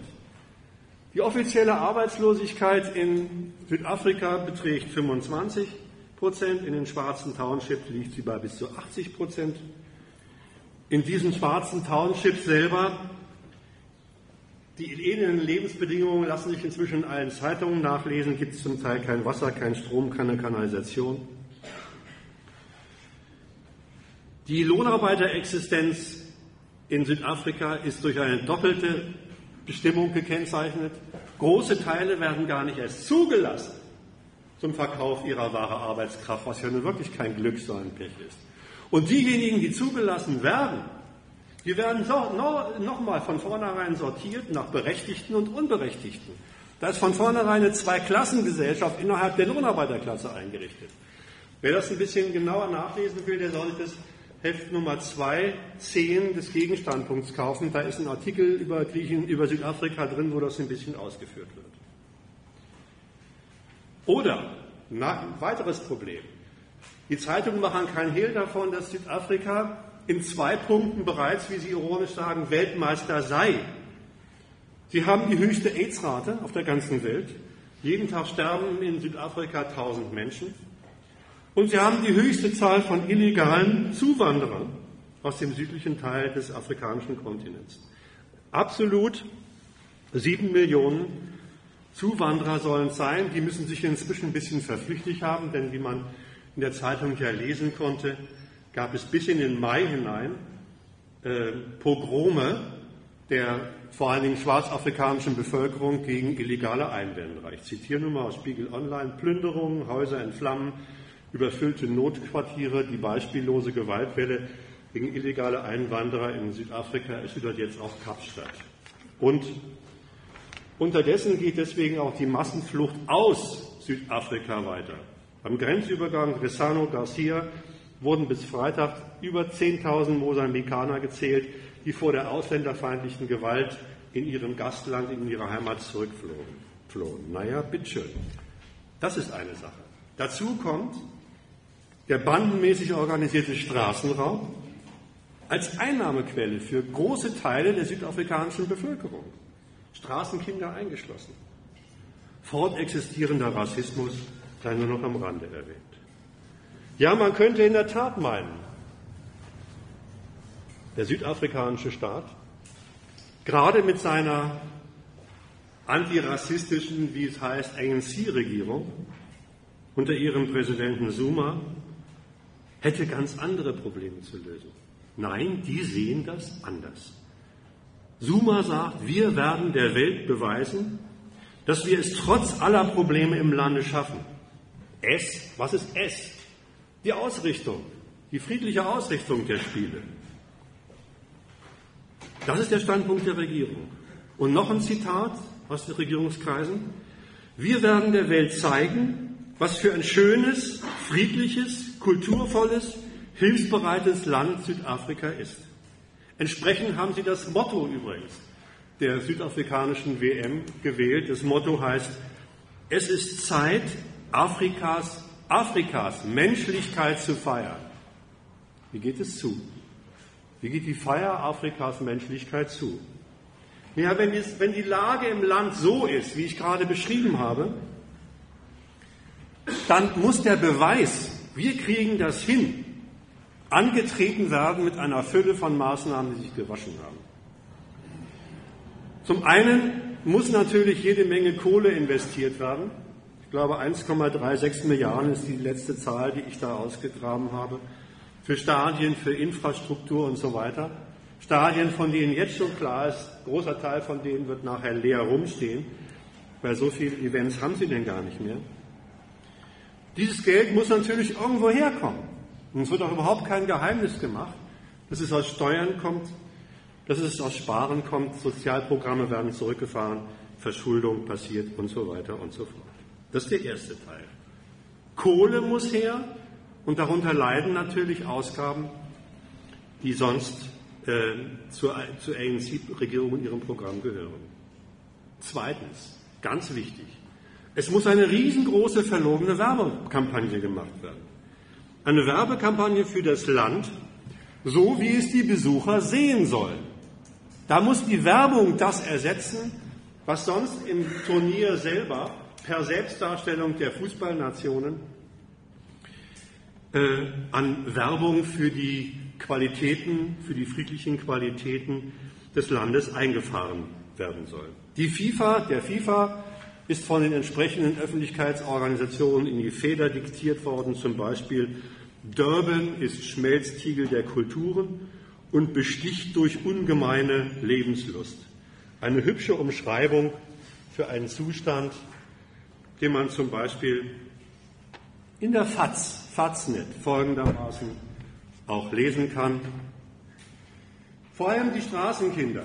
Die offizielle Arbeitslosigkeit in Südafrika beträgt 25 Prozent, in den schwarzen Townships liegt sie bei bis zu 80 Prozent. In diesen schwarzen Townships selber die elenden Lebensbedingungen lassen sich inzwischen in allen Zeitungen nachlesen. Gibt es zum Teil kein Wasser, kein Strom, keine Kanalisation. Die Lohnarbeiterexistenz in Südafrika ist durch eine doppelte Bestimmung gekennzeichnet. Große Teile werden gar nicht erst zugelassen zum Verkauf ihrer wahre Arbeitskraft, was ja nun wirklich kein Glück, sondern Pech ist. Und diejenigen, die zugelassen werden, wir werden so, no, nochmal von vornherein sortiert nach Berechtigten und Unberechtigten. Da ist von vornherein eine Zweiklassengesellschaft innerhalb der Lohnarbeiterklasse eingerichtet. Wer das ein bisschen genauer nachlesen will, der sollte das Heft Nummer 2, 10 des Gegenstandpunkts kaufen. Da ist ein Artikel über Griechen, über Südafrika drin, wo das ein bisschen ausgeführt wird. Oder, ein weiteres Problem. Die Zeitungen machen kein Hehl davon, dass Südafrika in zwei Punkten bereits, wie Sie ironisch sagen, Weltmeister sei. Sie haben die höchste AIDS-Rate auf der ganzen Welt. Jeden Tag sterben in Südafrika 1000 Menschen. Und sie haben die höchste Zahl von illegalen Zuwanderern aus dem südlichen Teil des afrikanischen Kontinents. Absolut sieben Millionen Zuwanderer sollen es sein. Die müssen sich inzwischen ein bisschen verflüchtigt haben, denn wie man in der Zeitung ja lesen konnte, gab es bis in den Mai hinein äh, Pogrome der vor allen Dingen schwarzafrikanischen Bevölkerung gegen illegale Einwanderer. Ich zitiere nun mal aus Spiegel Online, Plünderungen, Häuser in Flammen, überfüllte Notquartiere, die beispiellose Gewaltwelle gegen illegale Einwanderer in Südafrika erschüttert jetzt auch Kapstadt. Und unterdessen geht deswegen auch die Massenflucht aus Südafrika weiter. Am Grenzübergang Ressano Garcia wurden bis Freitag über 10.000 Mosambikaner gezählt, die vor der ausländerfeindlichen Gewalt in ihrem Gastland, in ihrer Heimat zurückflohen. Naja, bitteschön. Das ist eine Sache. Dazu kommt der bandenmäßig organisierte Straßenraub als Einnahmequelle für große Teile der südafrikanischen Bevölkerung. Straßenkinder eingeschlossen. Fortexistierender Rassismus sei nur noch am Rande erwähnt. Ja, man könnte in der Tat meinen, der südafrikanische Staat, gerade mit seiner antirassistischen, wie es heißt, ANC-Regierung unter ihrem Präsidenten Zuma, hätte ganz andere Probleme zu lösen. Nein, die sehen das anders. Zuma sagt, wir werden der Welt beweisen, dass wir es trotz aller Probleme im Lande schaffen. Es, was ist es? Die Ausrichtung, die friedliche Ausrichtung der Spiele. Das ist der Standpunkt der Regierung. Und noch ein Zitat aus den Regierungskreisen. Wir werden der Welt zeigen, was für ein schönes, friedliches, kulturvolles, hilfsbereites Land Südafrika ist. Entsprechend haben sie das Motto übrigens der südafrikanischen WM gewählt. Das Motto heißt, es ist Zeit, Afrikas, Afrikas Menschlichkeit zu feiern. Wie geht es zu? Wie geht die Feier Afrikas Menschlichkeit zu? Ja, wenn, es, wenn die Lage im Land so ist, wie ich gerade beschrieben habe, dann muss der Beweis, wir kriegen das hin, angetreten werden mit einer Fülle von Maßnahmen, die sich gewaschen haben. Zum einen muss natürlich jede Menge Kohle investiert werden. Ich glaube, 1,36 Milliarden ist die letzte Zahl, die ich da ausgegraben habe für Stadien, für Infrastruktur und so weiter. Stadien, von denen jetzt schon klar ist, großer Teil von denen wird nachher leer rumstehen, weil so viele Events haben sie denn gar nicht mehr. Dieses Geld muss natürlich irgendwo herkommen. Und es wird auch überhaupt kein Geheimnis gemacht, dass es aus Steuern kommt, dass es aus Sparen kommt, Sozialprogramme werden zurückgefahren, Verschuldung passiert und so weiter und so fort. Das ist der erste Teil. Kohle muss her, und darunter leiden natürlich Ausgaben, die sonst äh, zur, zur ANC-Regierung in ihrem Programm gehören. Zweitens, ganz wichtig, es muss eine riesengroße verlogene Werbekampagne gemacht werden. Eine Werbekampagne für das Land, so wie es die Besucher sehen sollen. Da muss die Werbung das ersetzen, was sonst im Turnier selber per Selbstdarstellung der Fußballnationen äh, an Werbung für die Qualitäten, für die friedlichen Qualitäten des Landes eingefahren werden soll. Die FIFA, der FIFA ist von den entsprechenden Öffentlichkeitsorganisationen in die Feder diktiert worden, zum Beispiel Durban ist Schmelztiegel der Kulturen und besticht durch ungemeine Lebenslust. Eine hübsche Umschreibung für einen Zustand, den man zum Beispiel in der FAZ Faznet folgendermaßen auch lesen kann. Vor allem die Straßenkinder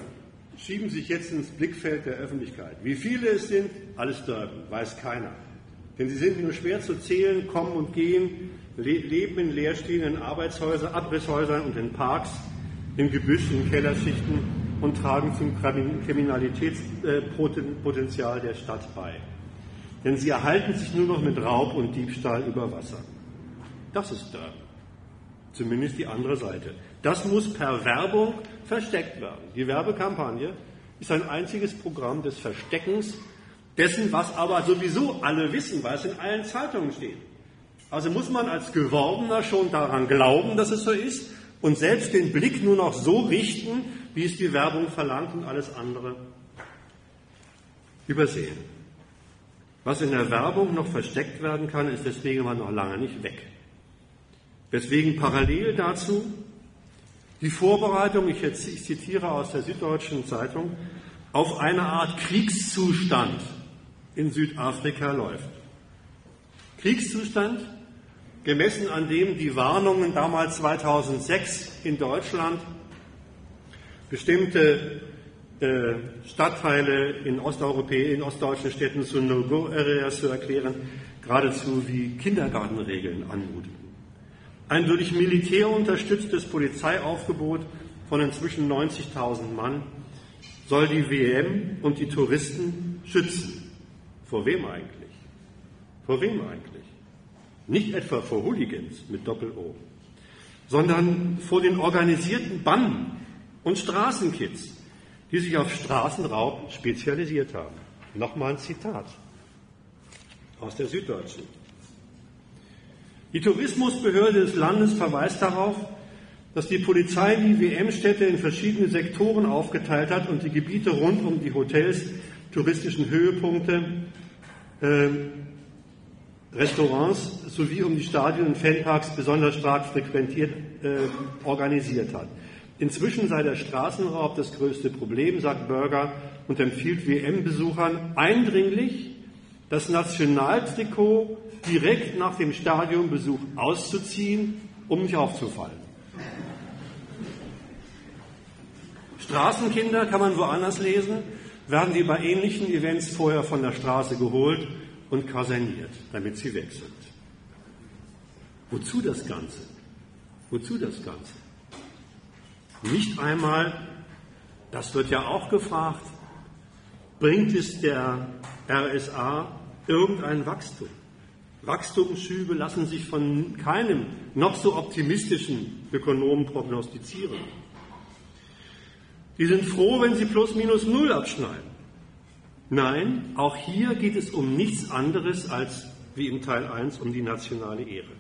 schieben sich jetzt ins Blickfeld der Öffentlichkeit. Wie viele es sind, alles Durban, weiß keiner. Denn sie sind nur schwer zu zählen, kommen und gehen, leben in leerstehenden Arbeitshäusern, Abrisshäusern und in Parks, im Gebüsch, in Kellerschichten und tragen zum Kriminalitätspotenzial der Stadt bei. Denn sie erhalten sich nur noch mit Raub und Diebstahl über Wasser. Das ist da. Zumindest die andere Seite. Das muss per Werbung versteckt werden. Die Werbekampagne ist ein einziges Programm des Versteckens dessen, was aber sowieso alle wissen, weil es in allen Zeitungen steht. Also muss man als Geworbener schon daran glauben, dass es so ist und selbst den Blick nur noch so richten, wie es die Werbung verlangt und alles andere übersehen. Was in der Werbung noch versteckt werden kann, ist deswegen aber noch lange nicht weg. Deswegen parallel dazu die Vorbereitung, ich, jetzt, ich zitiere aus der Süddeutschen Zeitung, auf eine Art Kriegszustand in Südafrika läuft. Kriegszustand, gemessen an dem die Warnungen damals 2006 in Deutschland bestimmte Stadtteile in, in ostdeutschen Städten zu No-Go-Areas zu erklären, geradezu wie Kindergartenregeln anmuten. Ein durch Militär unterstütztes Polizeiaufgebot von inzwischen 90.000 Mann soll die WM und die Touristen schützen. Vor wem eigentlich? Vor wem eigentlich? Nicht etwa vor Hooligans mit Doppel-O, sondern vor den organisierten Banden und Straßenkids, die sich auf Straßenraub spezialisiert haben. Nochmal ein Zitat aus der Süddeutschen. Die Tourismusbehörde des Landes verweist darauf, dass die Polizei die WM-Städte in verschiedene Sektoren aufgeteilt hat und die Gebiete rund um die Hotels, touristischen Höhepunkte, äh, Restaurants sowie um die Stadien und Fanparks besonders stark frequentiert äh, organisiert hat. Inzwischen sei der Straßenraub das größte Problem, sagt Bürger und empfiehlt WM-Besuchern eindringlich, das Nationaltrikot direkt nach dem Stadionbesuch auszuziehen, um nicht aufzufallen. Straßenkinder kann man woanders lesen, werden die bei ähnlichen Events vorher von der Straße geholt und kaserniert, damit sie weg sind. Wozu das Ganze? Wozu das Ganze? Nicht einmal, das wird ja auch gefragt, bringt es der RSA irgendein Wachstum? Wachstumsschübe lassen sich von keinem noch so optimistischen Ökonomen prognostizieren. Die sind froh, wenn sie plus minus null abschneiden. Nein, auch hier geht es um nichts anderes als, wie im Teil 1, um die nationale Ehre.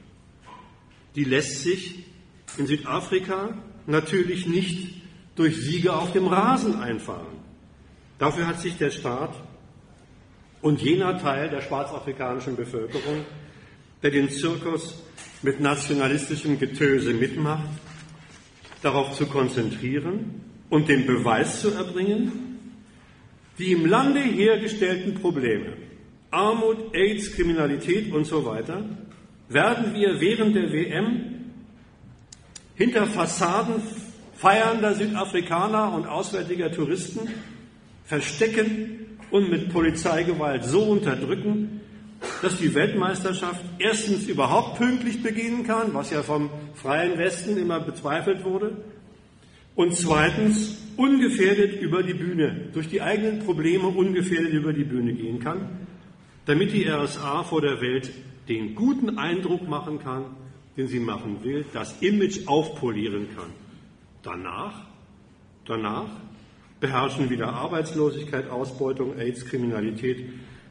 Die lässt sich in Südafrika natürlich nicht durch Siege auf dem Rasen einfahren. Dafür hat sich der Staat und jener Teil der schwarzafrikanischen Bevölkerung, der den Zirkus mit nationalistischem Getöse mitmacht, darauf zu konzentrieren und den Beweis zu erbringen, die im Lande hergestellten Probleme, Armut, AIDS, Kriminalität und so weiter, werden wir während der WM hinter Fassaden feiernder Südafrikaner und auswärtiger Touristen verstecken und mit Polizeigewalt so unterdrücken, dass die Weltmeisterschaft erstens überhaupt pünktlich beginnen kann, was ja vom freien Westen immer bezweifelt wurde, und zweitens ungefährdet über die Bühne, durch die eigenen Probleme ungefährdet über die Bühne gehen kann, damit die RSA vor der Welt den guten Eindruck machen kann, den sie machen will, das Image aufpolieren kann. Danach, danach beherrschen wieder Arbeitslosigkeit, Ausbeutung, AIDS, Kriminalität,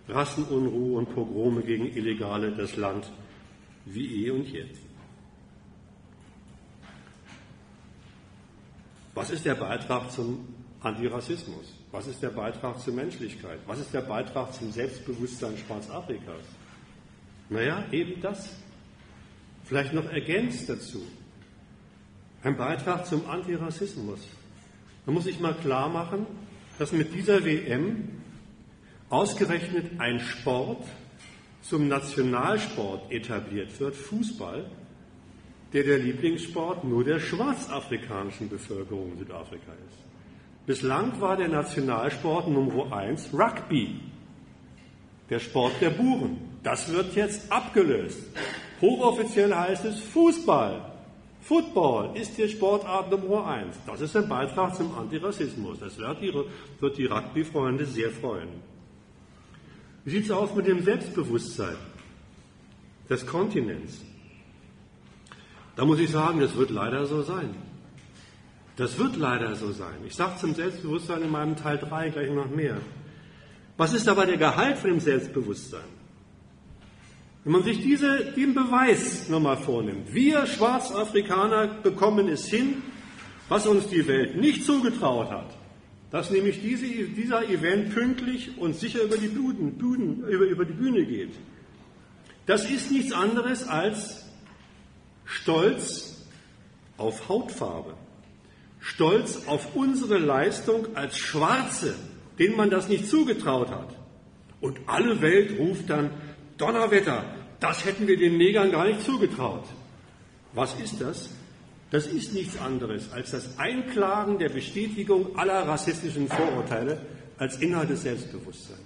Rassenunruhe und Pogrome gegen Illegale das Land wie eh und je. Was ist der Beitrag zum Antirassismus? Was ist der Beitrag zur Menschlichkeit? Was ist der Beitrag zum Selbstbewusstsein Schwarzafrikas? Naja, eben das. Vielleicht noch ergänzt dazu. Ein Beitrag zum Antirassismus. Man muss sich mal klar machen, dass mit dieser WM ausgerechnet ein Sport zum Nationalsport etabliert wird, Fußball, der der Lieblingssport nur der schwarzafrikanischen Bevölkerung in Südafrika ist. Bislang war der Nationalsport Nummer eins Rugby, der Sport der Buren. Das wird jetzt abgelöst. Hochoffiziell heißt es Fußball. Football ist die Sportart Nummer eins. Das ist ein Beitrag zum Antirassismus. Das wird die, wird die Rugby-Freunde sehr freuen. Wie sieht es aus mit dem Selbstbewusstsein des Kontinents? Da muss ich sagen, das wird leider so sein. Das wird leider so sein. Ich sage zum Selbstbewusstsein in meinem Teil 3 gleich noch mehr. Was ist aber der Gehalt von dem Selbstbewusstsein? Wenn man sich diese, den Beweis nochmal vornimmt, wir Schwarzafrikaner bekommen es hin, was uns die Welt nicht zugetraut hat, dass nämlich diese, dieser Event pünktlich und sicher über die, Bühnen, Bühnen, über, über die Bühne geht. Das ist nichts anderes als Stolz auf Hautfarbe, Stolz auf unsere Leistung als Schwarze, denen man das nicht zugetraut hat. Und alle Welt ruft dann, Donnerwetter, das hätten wir den Negern gar nicht zugetraut. Was ist das? Das ist nichts anderes als das Einklagen der Bestätigung aller rassistischen Vorurteile als Inhalt des Selbstbewusstseins.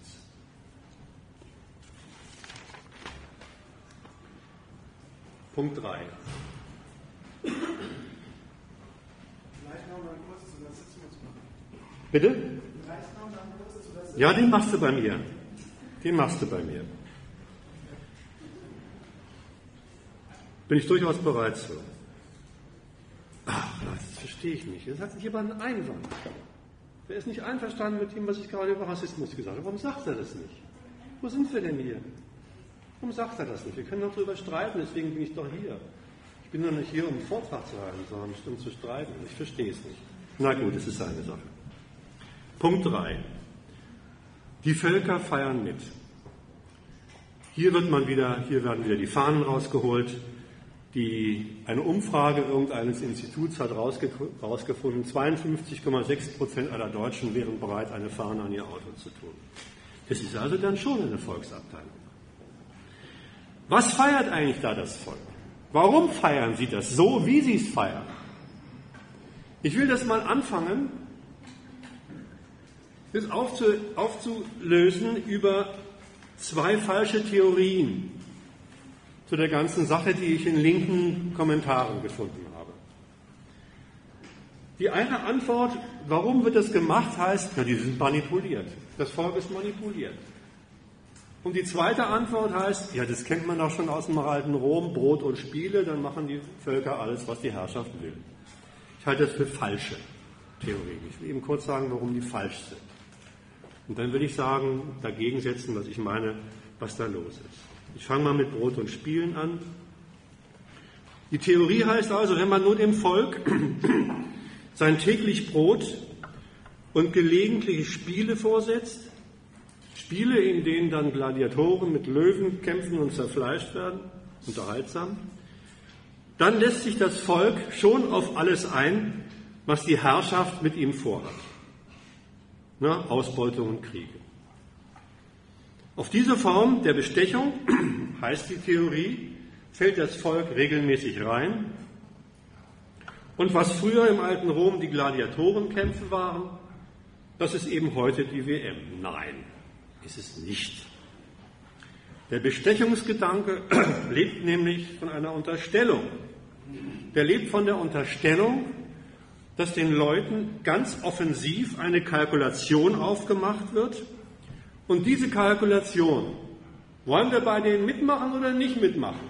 Punkt 3. Bitte? Ja, den machst du bei mir. Den machst du bei mir. Bin ich durchaus bereit zu. Ach, das verstehe ich nicht. Jetzt hat sich jemand einen Einwand. Wer ist nicht einverstanden mit dem, was ich gerade über Rassismus gesagt habe? Warum sagt er das nicht? Wo sind wir denn hier? Warum sagt er das nicht? Wir können doch darüber streiten, deswegen bin ich doch hier. Ich bin doch nicht hier, um einen Vortrag zu halten, sondern um zu streiten. Ich verstehe es nicht. Na gut, es ist seine Sache. Punkt 3. Die Völker feiern mit. Hier wird man wieder, hier werden wieder die Fahnen rausgeholt. Die, eine Umfrage irgendeines Instituts hat herausgefunden, 52,6 Prozent aller Deutschen wären bereit, eine Fahne an ihr Auto zu tun. Das ist also dann schon eine Volksabteilung. Was feiert eigentlich da das Volk? Warum feiern sie das so, wie sie es feiern? Ich will das mal anfangen, das aufzulösen über zwei falsche Theorien, zu der ganzen Sache, die ich in linken Kommentaren gefunden habe. Die eine Antwort, warum wird das gemacht, heißt, ja, die sind manipuliert. Das Volk ist manipuliert. Und die zweite Antwort heißt, ja, das kennt man doch schon aus dem alten Rom, Brot und Spiele, dann machen die Völker alles, was die Herrschaft will. Ich halte das für falsche Theorien. Ich will eben kurz sagen, warum die falsch sind. Und dann will ich sagen, dagegen setzen, was ich meine, was da los ist. Ich fange mal mit Brot und Spielen an. Die Theorie heißt also, wenn man nur dem Volk sein täglich Brot und gelegentliche Spiele vorsetzt, Spiele, in denen dann Gladiatoren mit Löwen kämpfen und zerfleischt werden, unterhaltsam, dann lässt sich das Volk schon auf alles ein, was die Herrschaft mit ihm vorhat. Na, Ausbeutung und Kriege. Auf diese Form der Bestechung, heißt die Theorie, fällt das Volk regelmäßig rein. Und was früher im alten Rom die Gladiatorenkämpfe waren, das ist eben heute die WM. Nein, ist es nicht. Der Bestechungsgedanke lebt nämlich von einer Unterstellung. Der lebt von der Unterstellung, dass den Leuten ganz offensiv eine Kalkulation aufgemacht wird, und diese Kalkulation, wollen wir bei denen mitmachen oder nicht mitmachen,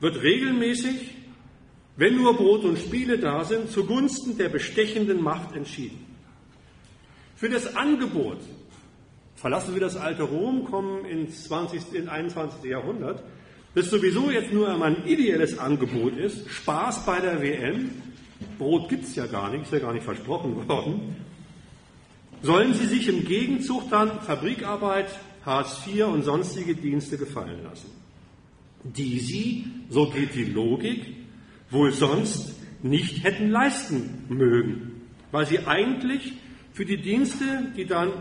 wird regelmäßig, wenn nur Brot und Spiele da sind, zugunsten der bestechenden Macht entschieden. Für das Angebot, verlassen wir das alte Rom, kommen ins 20. ins 21. Jahrhundert, das sowieso jetzt nur einmal ein ideelles Angebot ist, Spaß bei der WM, Brot gibt es ja gar nicht, ist ja gar nicht versprochen worden, sollen sie sich im Gegenzug dann Fabrikarbeit, Hartz IV und sonstige Dienste gefallen lassen, die sie, so geht die Logik, wohl sonst nicht hätten leisten mögen, weil sie eigentlich für die Dienste, die dann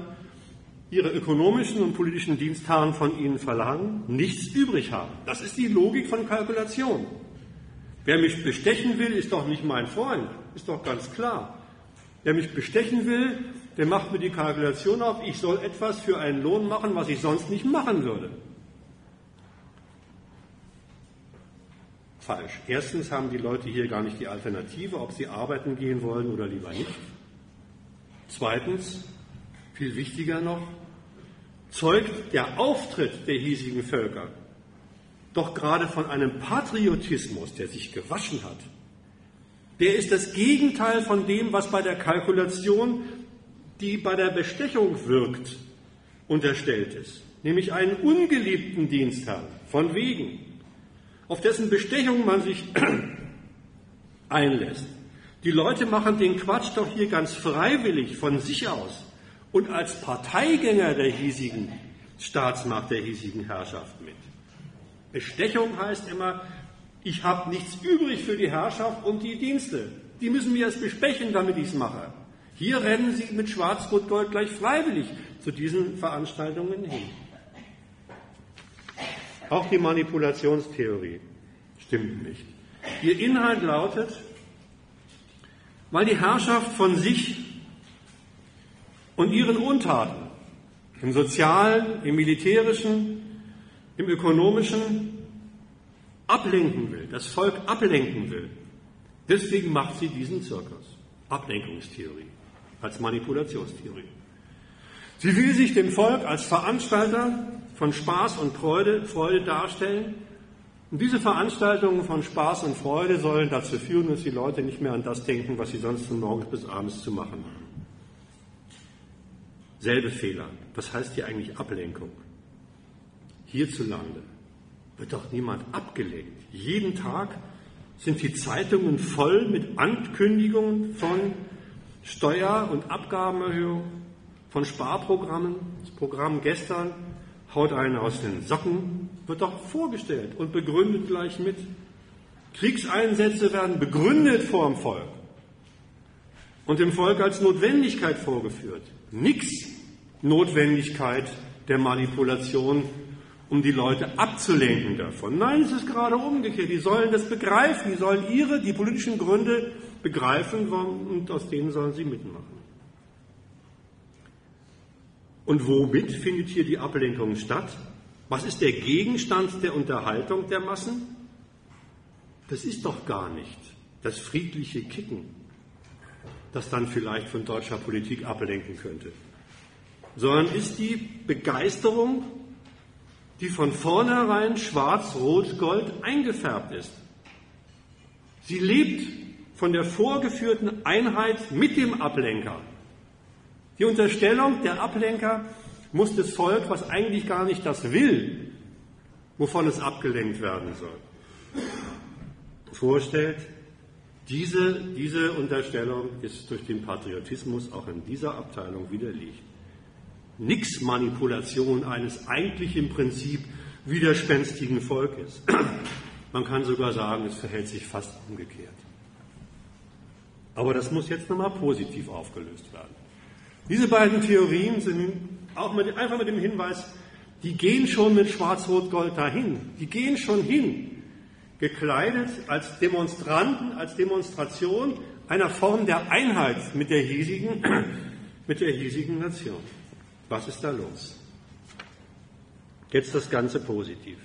ihre ökonomischen und politischen Dienstherren von ihnen verlangen, nichts übrig haben. Das ist die Logik von Kalkulation. Wer mich bestechen will, ist doch nicht mein Freund, ist doch ganz klar. Wer mich bestechen will, der macht mir die Kalkulation auf, ich soll etwas für einen Lohn machen, was ich sonst nicht machen würde. Falsch. Erstens haben die Leute hier gar nicht die Alternative, ob sie arbeiten gehen wollen oder lieber nicht. Zweitens, viel wichtiger noch, zeugt der Auftritt der hiesigen Völker doch gerade von einem Patriotismus, der sich gewaschen hat. Der ist das Gegenteil von dem, was bei der Kalkulation die bei der Bestechung wirkt, unterstellt ist. nämlich einen ungeliebten Dienstherrn, von wegen, auf dessen Bestechung man sich einlässt. Die Leute machen den Quatsch doch hier ganz freiwillig von sich aus und als Parteigänger der hiesigen Staatsmacht, der hiesigen Herrschaft mit. Bestechung heißt immer, ich habe nichts übrig für die Herrschaft und die Dienste. Die müssen mir erst bespechen, damit ich es mache. Hier rennen sie mit Schwarz-Rot-Gold gleich freiwillig zu diesen Veranstaltungen hin. Auch die Manipulationstheorie stimmt nicht. Ihr Inhalt lautet, weil die Herrschaft von sich und ihren Untaten im sozialen, im militärischen, im ökonomischen ablenken will, das Volk ablenken will. Deswegen macht sie diesen Zirkus. Ablenkungstheorie als Manipulationstheorie. Sie will sich dem Volk als Veranstalter von Spaß und Freude, Freude darstellen. Und diese Veranstaltungen von Spaß und Freude sollen dazu führen, dass die Leute nicht mehr an das denken, was sie sonst von morgens bis abends zu machen haben. Selbe Fehler. Was heißt hier eigentlich Ablenkung? Hierzulande wird doch niemand abgelenkt. Jeden Tag sind die Zeitungen voll mit Ankündigungen von Steuer- und Abgabenerhöhungen, von Sparprogrammen. Das Programm gestern haut einen aus den Socken, wird doch vorgestellt und begründet gleich mit. Kriegseinsätze werden begründet vor dem Volk und dem Volk als Notwendigkeit vorgeführt. Nix Notwendigkeit der Manipulation um die Leute abzulenken davon. Nein, es ist gerade umgekehrt. Die sollen das begreifen, die sollen ihre, die politischen Gründe begreifen und aus denen sollen sie mitmachen. Und womit findet hier die Ablenkung statt? Was ist der Gegenstand der Unterhaltung der Massen? Das ist doch gar nicht das friedliche Kicken, das dann vielleicht von deutscher Politik ablenken könnte, sondern ist die Begeisterung die von vornherein schwarz-rot-gold eingefärbt ist. Sie lebt von der vorgeführten Einheit mit dem Ablenker. Die Unterstellung, der Ablenker muss das Volk, was eigentlich gar nicht das will, wovon es abgelenkt werden soll, vorstellt, diese, diese Unterstellung ist durch den Patriotismus auch in dieser Abteilung widerlegt. Nix-Manipulation eines eigentlich im Prinzip widerspenstigen Volkes. Man kann sogar sagen, es verhält sich fast umgekehrt. Aber das muss jetzt nochmal positiv aufgelöst werden. Diese beiden Theorien sind auch mit, einfach mit dem Hinweis, die gehen schon mit Schwarz-Rot-Gold dahin. Die gehen schon hin, gekleidet als Demonstranten, als Demonstration einer Form der Einheit mit der hiesigen, mit der hiesigen Nation. Was ist da los? Jetzt das Ganze positiv.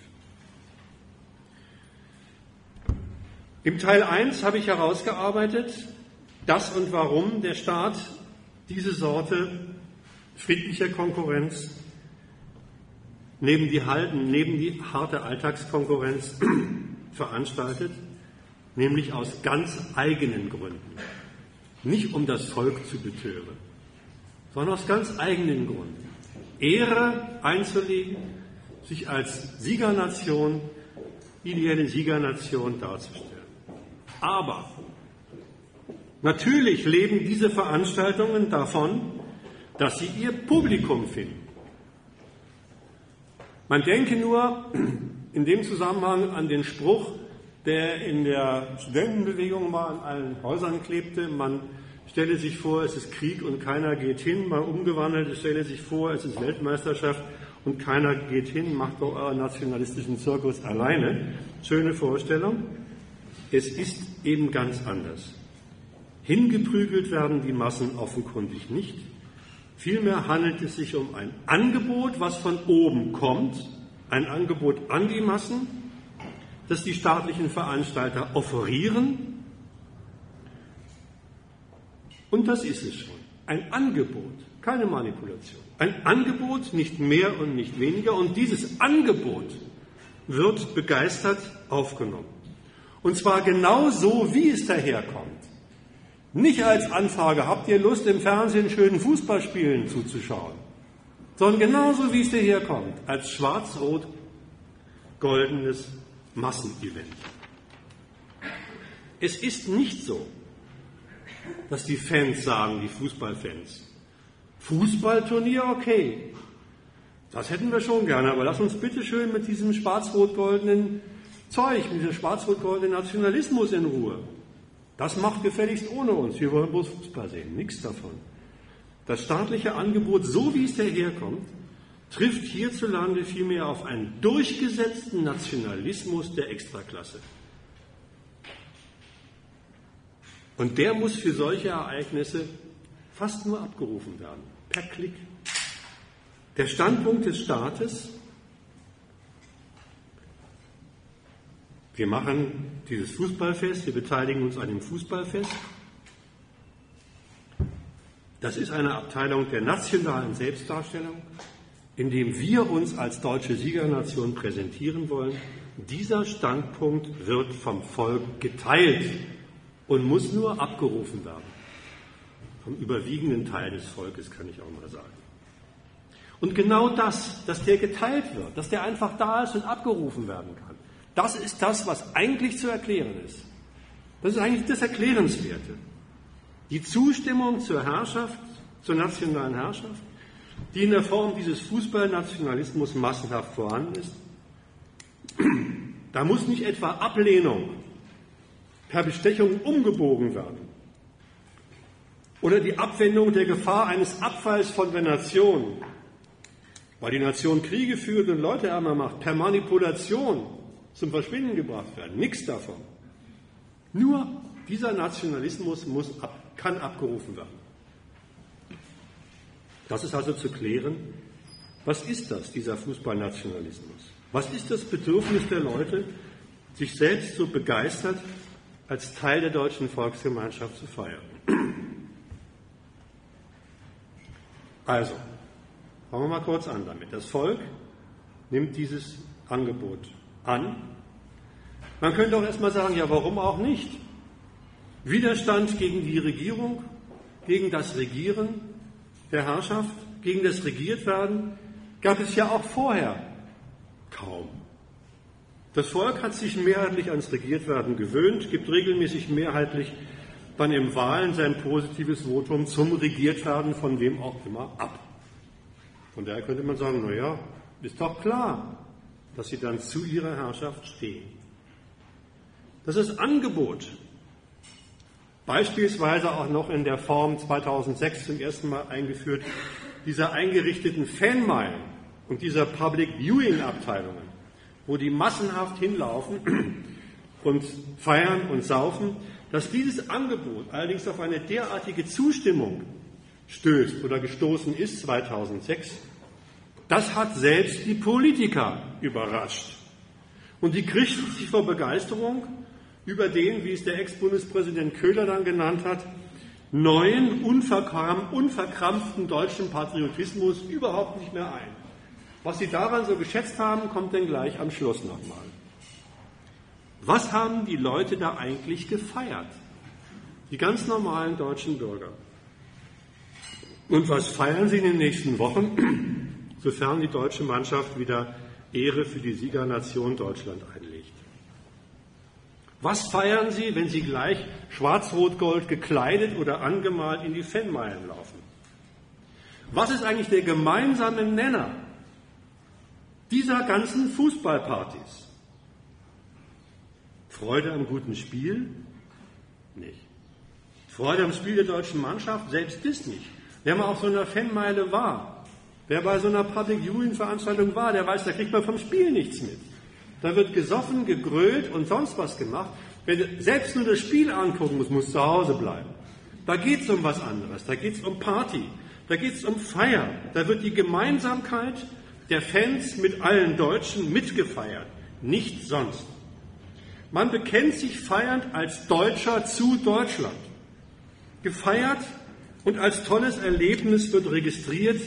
Im Teil 1 habe ich herausgearbeitet, dass und warum der Staat diese Sorte friedlicher Konkurrenz neben die, neben die harte Alltagskonkurrenz veranstaltet, nämlich aus ganz eigenen Gründen. Nicht um das Volk zu betören, sondern aus ganz eigenen Gründen. Ehre einzulegen, sich als Siegernation, ideelle Siegernation darzustellen. Aber natürlich leben diese Veranstaltungen davon, dass sie ihr Publikum finden. Man denke nur in dem Zusammenhang an den Spruch, der in der Studentenbewegung mal an allen Häusern klebte, man Stelle sich vor, es ist Krieg und keiner geht hin. Mal umgewandelt, stelle sich vor, es ist Weltmeisterschaft und keiner geht hin. Macht doch euren nationalistischen Zirkus alleine. Schöne Vorstellung. Es ist eben ganz anders. Hingeprügelt werden die Massen offenkundig nicht. Vielmehr handelt es sich um ein Angebot, was von oben kommt, ein Angebot an die Massen, das die staatlichen Veranstalter offerieren und das ist es schon. Ein Angebot, keine Manipulation. Ein Angebot, nicht mehr und nicht weniger. Und dieses Angebot wird begeistert aufgenommen. Und zwar genau so, wie es daherkommt. Nicht als Anfrage, habt ihr Lust, im Fernsehen schönen Fußballspielen zuzuschauen? sondern genauso wie es hierher kommt, als schwarz-rot-goldenes Massenevent. Es ist nicht so, dass die Fans sagen, die Fußballfans, Fußballturnier okay, das hätten wir schon gerne, aber lass uns bitte schön mit diesem schwarz-rot-goldenen Zeug, mit diesem schwarz-rot-goldenen Nationalismus in Ruhe. Das macht gefälligst ohne uns. Wir wollen bloß Fußball sehen, nichts davon. Das staatliche Angebot, so wie es daherkommt, trifft hierzulande vielmehr auf einen durchgesetzten Nationalismus der Extraklasse. Und der muss für solche Ereignisse fast nur abgerufen werden, per Klick. Der Standpunkt des Staates, wir machen dieses Fußballfest, wir beteiligen uns an dem Fußballfest, das ist eine Abteilung der nationalen Selbstdarstellung, in dem wir uns als deutsche Siegernation präsentieren wollen. Dieser Standpunkt wird vom Volk geteilt und muss nur abgerufen werden. Vom überwiegenden Teil des Volkes kann ich auch mal sagen. Und genau das, dass der geteilt wird, dass der einfach da ist und abgerufen werden kann, das ist das, was eigentlich zu erklären ist. Das ist eigentlich das Erklärenswerte. Die Zustimmung zur Herrschaft, zur nationalen Herrschaft, die in der Form dieses Fußballnationalismus massenhaft vorhanden ist, da muss nicht etwa Ablehnung per Bestechung umgebogen werden oder die Abwendung der Gefahr eines Abfalls von der Nation weil die Nation Kriege führt und Leute ärmer macht, per Manipulation zum Verschwinden gebracht werden. Nichts davon. Nur dieser Nationalismus muss ab, kann abgerufen werden. Das ist also zu klären, was ist das, dieser Fußballnationalismus? Was ist das Bedürfnis der Leute, sich selbst so begeistert als Teil der deutschen Volksgemeinschaft zu feiern? Also, Fangen wir mal kurz an damit. Das Volk nimmt dieses Angebot an. Man könnte auch erstmal sagen, ja, warum auch nicht? Widerstand gegen die Regierung, gegen das Regieren der Herrschaft, gegen das Regiertwerden gab es ja auch vorher kaum. Das Volk hat sich mehrheitlich ans Regiertwerden gewöhnt, gibt regelmäßig mehrheitlich dann im Wahlen sein positives Votum zum Regiertwerden von wem auch immer ab. Von daher könnte man sagen, naja, ist doch klar, dass sie dann zu ihrer Herrschaft stehen. Das ist Angebot. Beispielsweise auch noch in der Form 2006 zum ersten Mal eingeführt, dieser eingerichteten Fanmeilen und dieser Public Viewing Abteilungen, wo die massenhaft hinlaufen und feiern und saufen, dass dieses Angebot allerdings auf eine derartige Zustimmung stößt oder gestoßen ist 2006, das hat selbst die Politiker überrascht. Und die kriegten sich vor Begeisterung über den, wie es der Ex-Bundespräsident Köhler dann genannt hat, neuen, unverkrampften deutschen Patriotismus überhaupt nicht mehr ein. Was sie daran so geschätzt haben, kommt dann gleich am Schluss nochmal. Was haben die Leute da eigentlich gefeiert? Die ganz normalen deutschen Bürger. Und was feiern Sie in den nächsten Wochen, sofern die deutsche Mannschaft wieder Ehre für die Siegernation Deutschland einlegt? Was feiern Sie, wenn Sie gleich schwarz-rot-gold gekleidet oder angemalt in die Fanmeilen laufen? Was ist eigentlich der gemeinsame Nenner dieser ganzen Fußballpartys? Freude am guten Spiel? Nicht. Freude am Spiel der deutschen Mannschaft? Selbst das nicht. Wer mal auf so einer Fanmeile war, wer bei so einer Public Viewing Veranstaltung war, der weiß, da kriegt man vom Spiel nichts mit. Da wird gesoffen, gegrölt und sonst was gemacht. Wer selbst nur das Spiel angucken muss, muss zu Hause bleiben. Da geht es um was anderes. Da geht es um Party. Da geht es um Feier. Da wird die Gemeinsamkeit der Fans mit allen Deutschen mitgefeiert. Nicht sonst. Man bekennt sich feiernd als Deutscher zu Deutschland. Gefeiert und als tolles Erlebnis wird registriert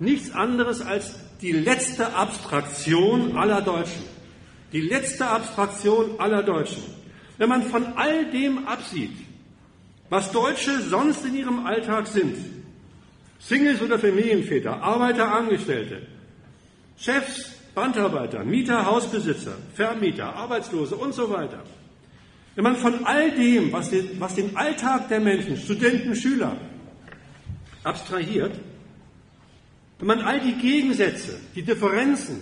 nichts anderes als die letzte Abstraktion aller Deutschen. Die letzte Abstraktion aller Deutschen. Wenn man von all dem absieht, was Deutsche sonst in ihrem Alltag sind, Singles oder Familienväter, Arbeiter, Angestellte, Chefs, Bandarbeiter, Mieter, Hausbesitzer, Vermieter, Arbeitslose und so weiter. Wenn man von all dem, was den, was den Alltag der Menschen, Studenten, Schüler, abstrahiert, wenn man all die Gegensätze, die Differenzen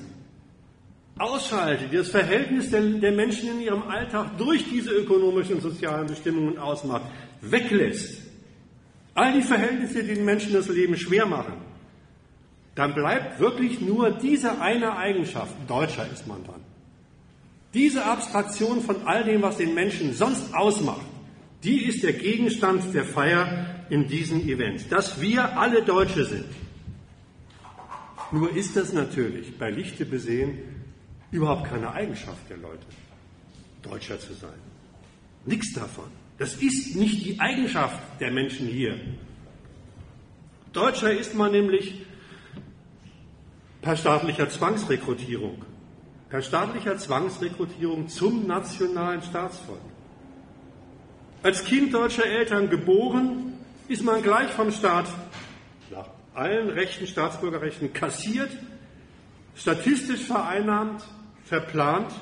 ausschaltet, die das Verhältnis der, der Menschen in ihrem Alltag durch diese ökonomischen und sozialen Bestimmungen ausmacht, weglässt, all die Verhältnisse, die den Menschen das Leben schwer machen, dann bleibt wirklich nur diese eine Eigenschaft, Deutscher ist man dann. Diese Abstraktion von all dem, was den Menschen sonst ausmacht, die ist der Gegenstand der Feier in diesem Event, dass wir alle Deutsche sind. Nur ist das natürlich bei Lichte besehen überhaupt keine Eigenschaft der Leute, Deutscher zu sein. Nichts davon. Das ist nicht die Eigenschaft der Menschen hier. Deutscher ist man nämlich per staatlicher Zwangsrekrutierung. Per staatlicher Zwangsrekrutierung zum nationalen Staatsvolk. Als Kind deutscher Eltern geboren, ist man gleich vom Staat allen Rechten, Staatsbürgerrechten kassiert, statistisch vereinnahmt, verplant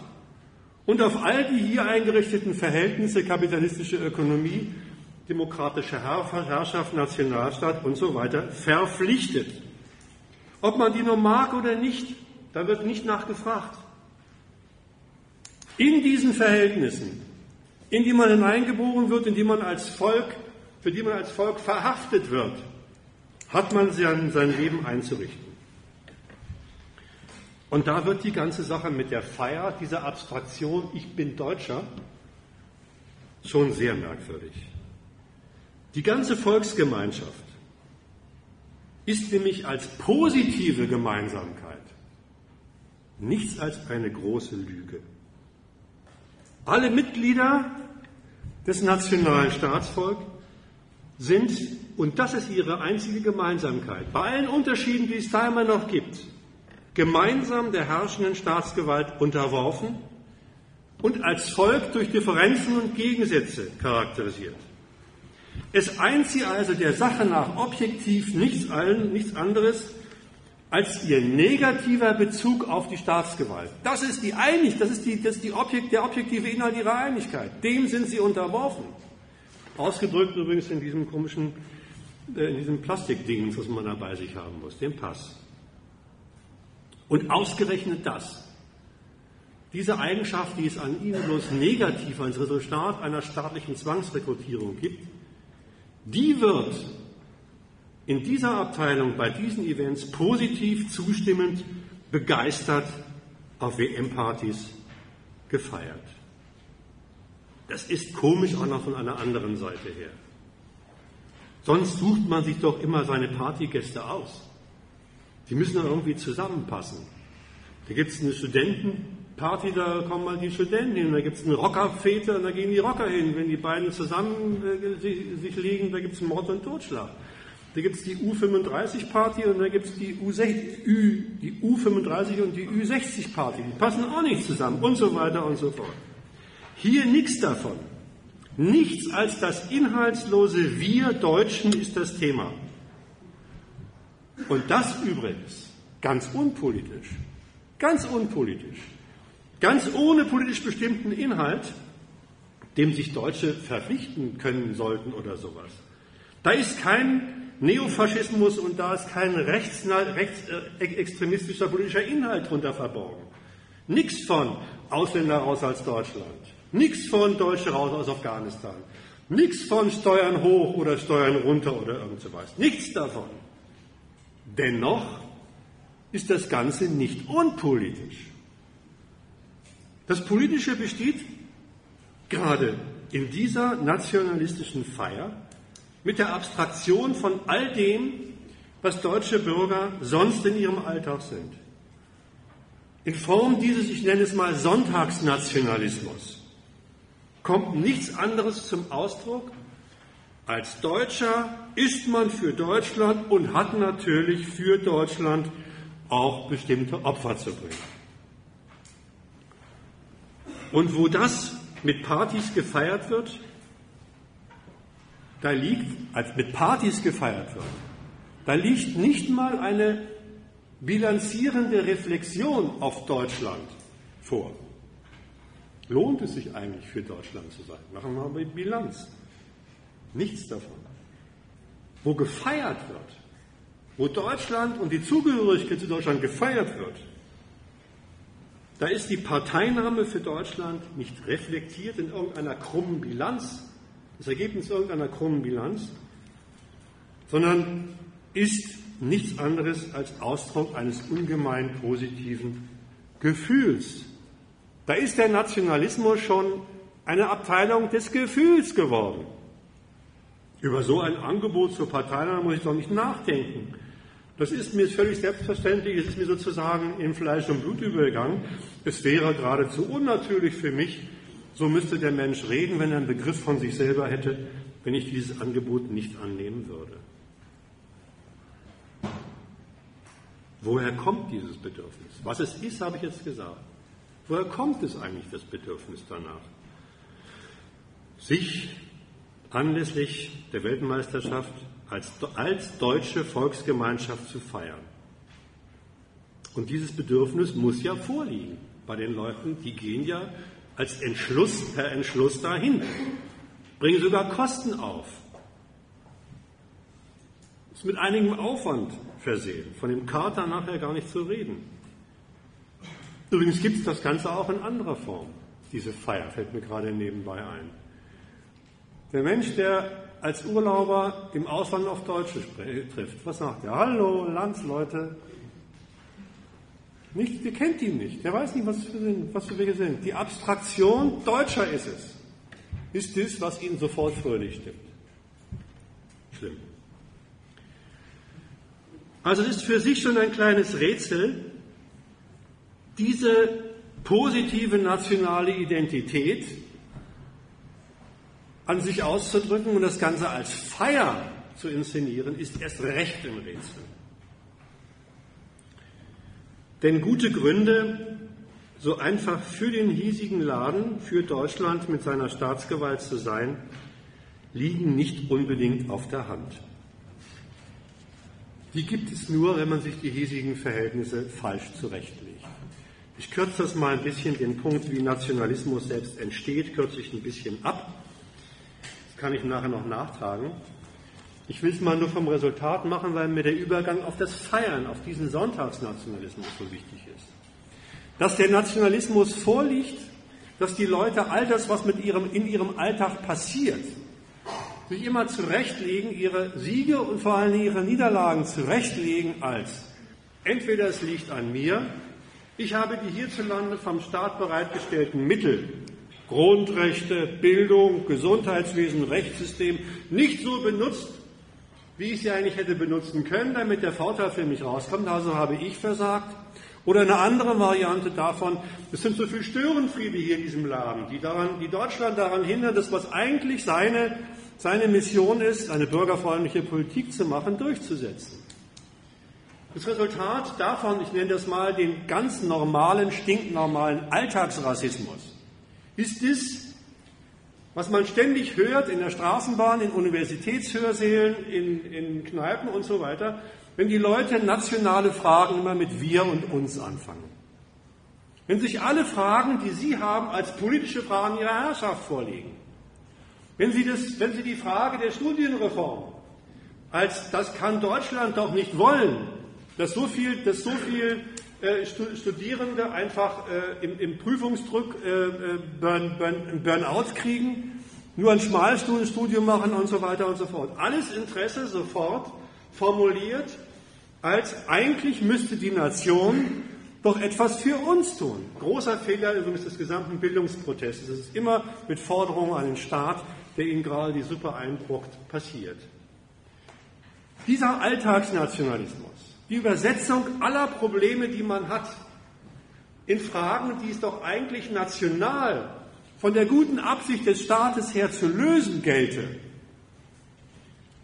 und auf all die hier eingerichteten Verhältnisse, kapitalistische Ökonomie, demokratische Herrschaft, Nationalstaat und so weiter verpflichtet. Ob man die nur mag oder nicht, da wird nicht nachgefragt. In diesen Verhältnissen, in die man hineingeboren wird, in die man als Volk, für die man als Volk verhaftet wird, hat man sein, sein Leben einzurichten. Und da wird die ganze Sache mit der Feier, dieser Abstraktion, ich bin Deutscher, schon sehr merkwürdig. Die ganze Volksgemeinschaft ist nämlich als positive Gemeinsamkeit nichts als eine große Lüge. Alle Mitglieder des nationalen Staatsvolks sind, und das ist ihre einzige Gemeinsamkeit, bei allen Unterschieden, die es da immer noch gibt, gemeinsam der herrschenden Staatsgewalt unterworfen und als Volk durch Differenzen und Gegensätze charakterisiert. Es eint sie also der Sache nach objektiv nichts, allen, nichts anderes als ihr negativer Bezug auf die Staatsgewalt. Das ist die Einig, das ist, die, das ist die Objekt, der objektive Inhalt ihrer Einigkeit. Dem sind sie unterworfen. Ausgedrückt übrigens in diesem komischen, in diesem Plastikding, was man da bei sich haben muss, dem Pass. Und ausgerechnet das, diese Eigenschaft, die es an ihnen bloß negativ als Resultat einer staatlichen Zwangsrekrutierung gibt, die wird in dieser Abteilung bei diesen Events positiv, zustimmend, begeistert auf WM-Partys gefeiert. Das ist komisch auch noch von einer anderen Seite her. Sonst sucht man sich doch immer seine Partygäste aus. Die müssen dann irgendwie zusammenpassen. Da gibt es eine Studentenparty, da kommen mal die Studenten hin. Da gibt es eine Rockerfete, da gehen die Rocker hin. Wenn die beiden zusammen äh, sich liegen, da gibt es Mord und Totschlag. Da gibt es die U35-Party und da gibt es die, die U35 und die U60-Party. Die passen auch nicht zusammen und so weiter und so fort. Hier nichts davon. Nichts als das inhaltslose Wir Deutschen ist das Thema. Und das übrigens ganz unpolitisch, ganz unpolitisch, ganz ohne politisch bestimmten Inhalt, dem sich Deutsche verpflichten können sollten oder sowas. Da ist kein Neofaschismus und da ist kein rechtsextremistischer rechts, äh, politischer Inhalt drunter verborgen. Nichts von Ausländer raus als Deutschland. Nichts von Deutsche raus aus Afghanistan. Nichts von Steuern hoch oder Steuern runter oder irgend so was. Nichts davon. Dennoch ist das Ganze nicht unpolitisch. Das Politische besteht gerade in dieser nationalistischen Feier mit der Abstraktion von all dem, was deutsche Bürger sonst in ihrem Alltag sind. In Form dieses, ich nenne es mal Sonntagsnationalismus, kommt nichts anderes zum Ausdruck als Deutscher ist man für Deutschland und hat natürlich für Deutschland auch bestimmte Opfer zu bringen. Und wo das mit Partys gefeiert wird, da liegt, als mit Partys gefeiert wird, Da liegt nicht mal eine bilanzierende Reflexion auf Deutschland vor. Lohnt es sich eigentlich für Deutschland zu sein? Machen wir mal Bilanz. Nichts davon. Wo gefeiert wird, wo Deutschland und die Zugehörigkeit zu Deutschland gefeiert wird, da ist die Parteinahme für Deutschland nicht reflektiert in irgendeiner krummen Bilanz, das Ergebnis irgendeiner krummen Bilanz, sondern ist nichts anderes als Ausdruck eines ungemein positiven Gefühls. Da ist der Nationalismus schon eine Abteilung des Gefühls geworden. Über so ein Angebot zur Parteinahme muss ich doch nicht nachdenken. Das ist mir völlig selbstverständlich, es ist mir sozusagen in Fleisch und Blut übergegangen. Es wäre geradezu unnatürlich für mich, so müsste der Mensch reden, wenn er einen Begriff von sich selber hätte, wenn ich dieses Angebot nicht annehmen würde. Woher kommt dieses Bedürfnis? Was es ist, habe ich jetzt gesagt. Woher kommt es eigentlich, das Bedürfnis danach? Sich anlässlich der Weltmeisterschaft als, als deutsche Volksgemeinschaft zu feiern. Und dieses Bedürfnis muss ja vorliegen bei den Leuten, die gehen ja als Entschluss per Entschluss dahin, bringen sogar Kosten auf. Ist mit einigem Aufwand versehen, von dem Kater nachher gar nicht zu reden. Übrigens gibt es das Ganze auch in anderer Form. Diese Feier fällt mir gerade nebenbei ein. Der Mensch, der als Urlauber im Ausland auf Deutsche trifft. Was sagt er? Hallo, Landsleute. Nicht, der kennt ihn nicht. Der weiß nicht, was für, sind, was welche sind. Die Abstraktion Deutscher ist es. Ist das, was ihn sofort fröhlich stimmt. Schlimm. Also es ist für sich schon ein kleines Rätsel, diese positive nationale Identität, an sich auszudrücken und das Ganze als Feier zu inszenieren, ist erst recht im Rätsel. Denn gute Gründe, so einfach für den hiesigen Laden, für Deutschland mit seiner Staatsgewalt zu sein, liegen nicht unbedingt auf der Hand. Die gibt es nur, wenn man sich die hiesigen Verhältnisse falsch zurechtlegt. Ich kürze das mal ein bisschen, den Punkt, wie Nationalismus selbst entsteht, kürze ich ein bisschen ab kann ich nachher noch nachtragen. Ich will es mal nur vom Resultat machen, weil mir der Übergang auf das Feiern, auf diesen Sonntagsnationalismus so wichtig ist. Dass der Nationalismus vorliegt, dass die Leute all das, was mit ihrem, in ihrem Alltag passiert, sich immer zurechtlegen, ihre Siege und vor allem ihre Niederlagen zurechtlegen als entweder es liegt an mir, ich habe die hierzulande vom Staat bereitgestellten Mittel Grundrechte, Bildung, Gesundheitswesen, Rechtssystem nicht so benutzt, wie ich sie eigentlich hätte benutzen können, damit der Vorteil für mich rauskommt. Also habe ich versagt. Oder eine andere Variante davon, es sind so viele Störenfriede hier in diesem Laden, die, daran, die Deutschland daran hindern, das, was eigentlich seine, seine Mission ist, eine bürgerfreundliche Politik zu machen, durchzusetzen. Das Resultat davon, ich nenne das mal den ganz normalen, stinknormalen Alltagsrassismus, ist es, was man ständig hört in der Straßenbahn, in Universitätshörsälen, in, in Kneipen und so weiter, wenn die Leute nationale Fragen immer mit wir und uns anfangen. Wenn sich alle Fragen, die Sie haben, als politische Fragen Ihrer Herrschaft vorlegen. Wenn Sie, das, wenn Sie die Frage der Studienreform als das kann Deutschland doch nicht wollen, dass so viel, dass so viel äh, Studierende einfach äh, im, im, Prüfungsdruck äh, Burn, Burn, Burnout kriegen, nur ein Schmalstudium machen und so weiter und so fort. Alles Interesse sofort formuliert, als eigentlich müsste die Nation doch etwas für uns tun. Großer Fehler übrigens des gesamten Bildungsprotestes. Es ist immer mit Forderungen an den Staat, der ihnen gerade die Suppe einbrucht, passiert. Dieser Alltagsnationalismus, die Übersetzung aller Probleme, die man hat, in Fragen, die es doch eigentlich national von der guten Absicht des Staates her zu lösen gelte,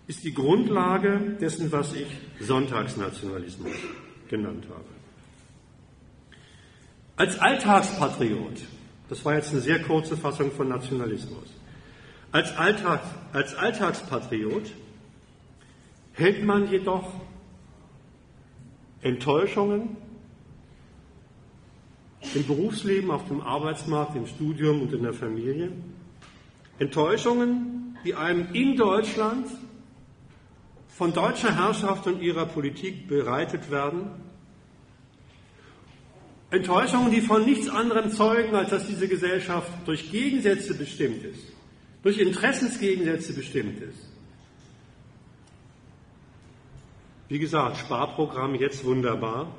ist die Grundlage dessen, was ich Sonntagsnationalismus genannt habe. Als Alltagspatriot, das war jetzt eine sehr kurze Fassung von Nationalismus, als, Alltag, als Alltagspatriot hält man jedoch Enttäuschungen im Berufsleben, auf dem Arbeitsmarkt, im Studium und in der Familie. Enttäuschungen, die einem in Deutschland von deutscher Herrschaft und ihrer Politik bereitet werden. Enttäuschungen, die von nichts anderem zeugen, als dass diese Gesellschaft durch Gegensätze bestimmt ist, durch Interessensgegensätze bestimmt ist. Wie gesagt, Sparprogramm jetzt wunderbar.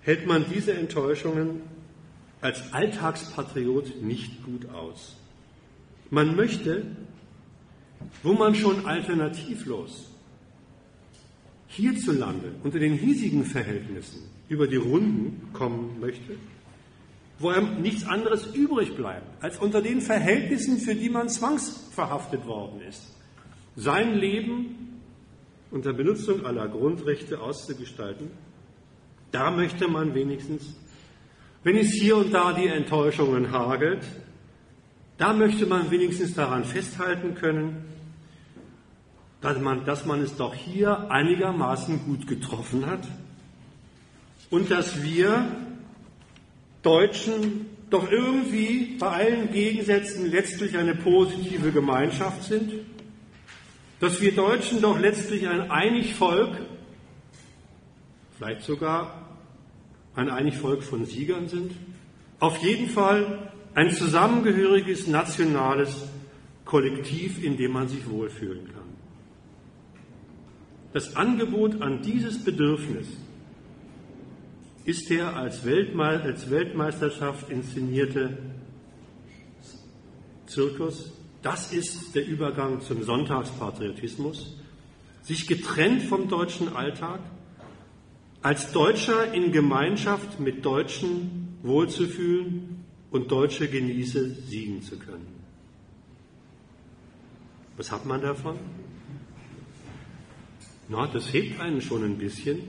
Hält man diese Enttäuschungen als Alltagspatriot nicht gut aus. Man möchte, wo man schon alternativlos hierzulande unter den hiesigen Verhältnissen über die Runden kommen möchte, wo einem nichts anderes übrig bleibt, als unter den Verhältnissen, für die man zwangsverhaftet worden ist, sein Leben unter Benutzung aller Grundrechte auszugestalten, da möchte man wenigstens, wenn es hier und da die Enttäuschungen hagelt, da möchte man wenigstens daran festhalten können, dass man, dass man es doch hier einigermaßen gut getroffen hat und dass wir Deutschen doch irgendwie bei allen Gegensätzen letztlich eine positive Gemeinschaft sind, dass wir Deutschen doch letztlich ein einig Volk, vielleicht sogar ein einig Volk von Siegern sind, auf jeden Fall ein zusammengehöriges nationales Kollektiv, in dem man sich wohlfühlen kann. Das Angebot an dieses Bedürfnis ist der als, Weltme als Weltmeisterschaft inszenierte Zirkus. Das ist der Übergang zum Sonntagspatriotismus, sich getrennt vom deutschen Alltag, als Deutscher in Gemeinschaft mit Deutschen wohlzufühlen und Deutsche genieße siegen zu können. Was hat man davon? Na, das hebt einen schon ein bisschen.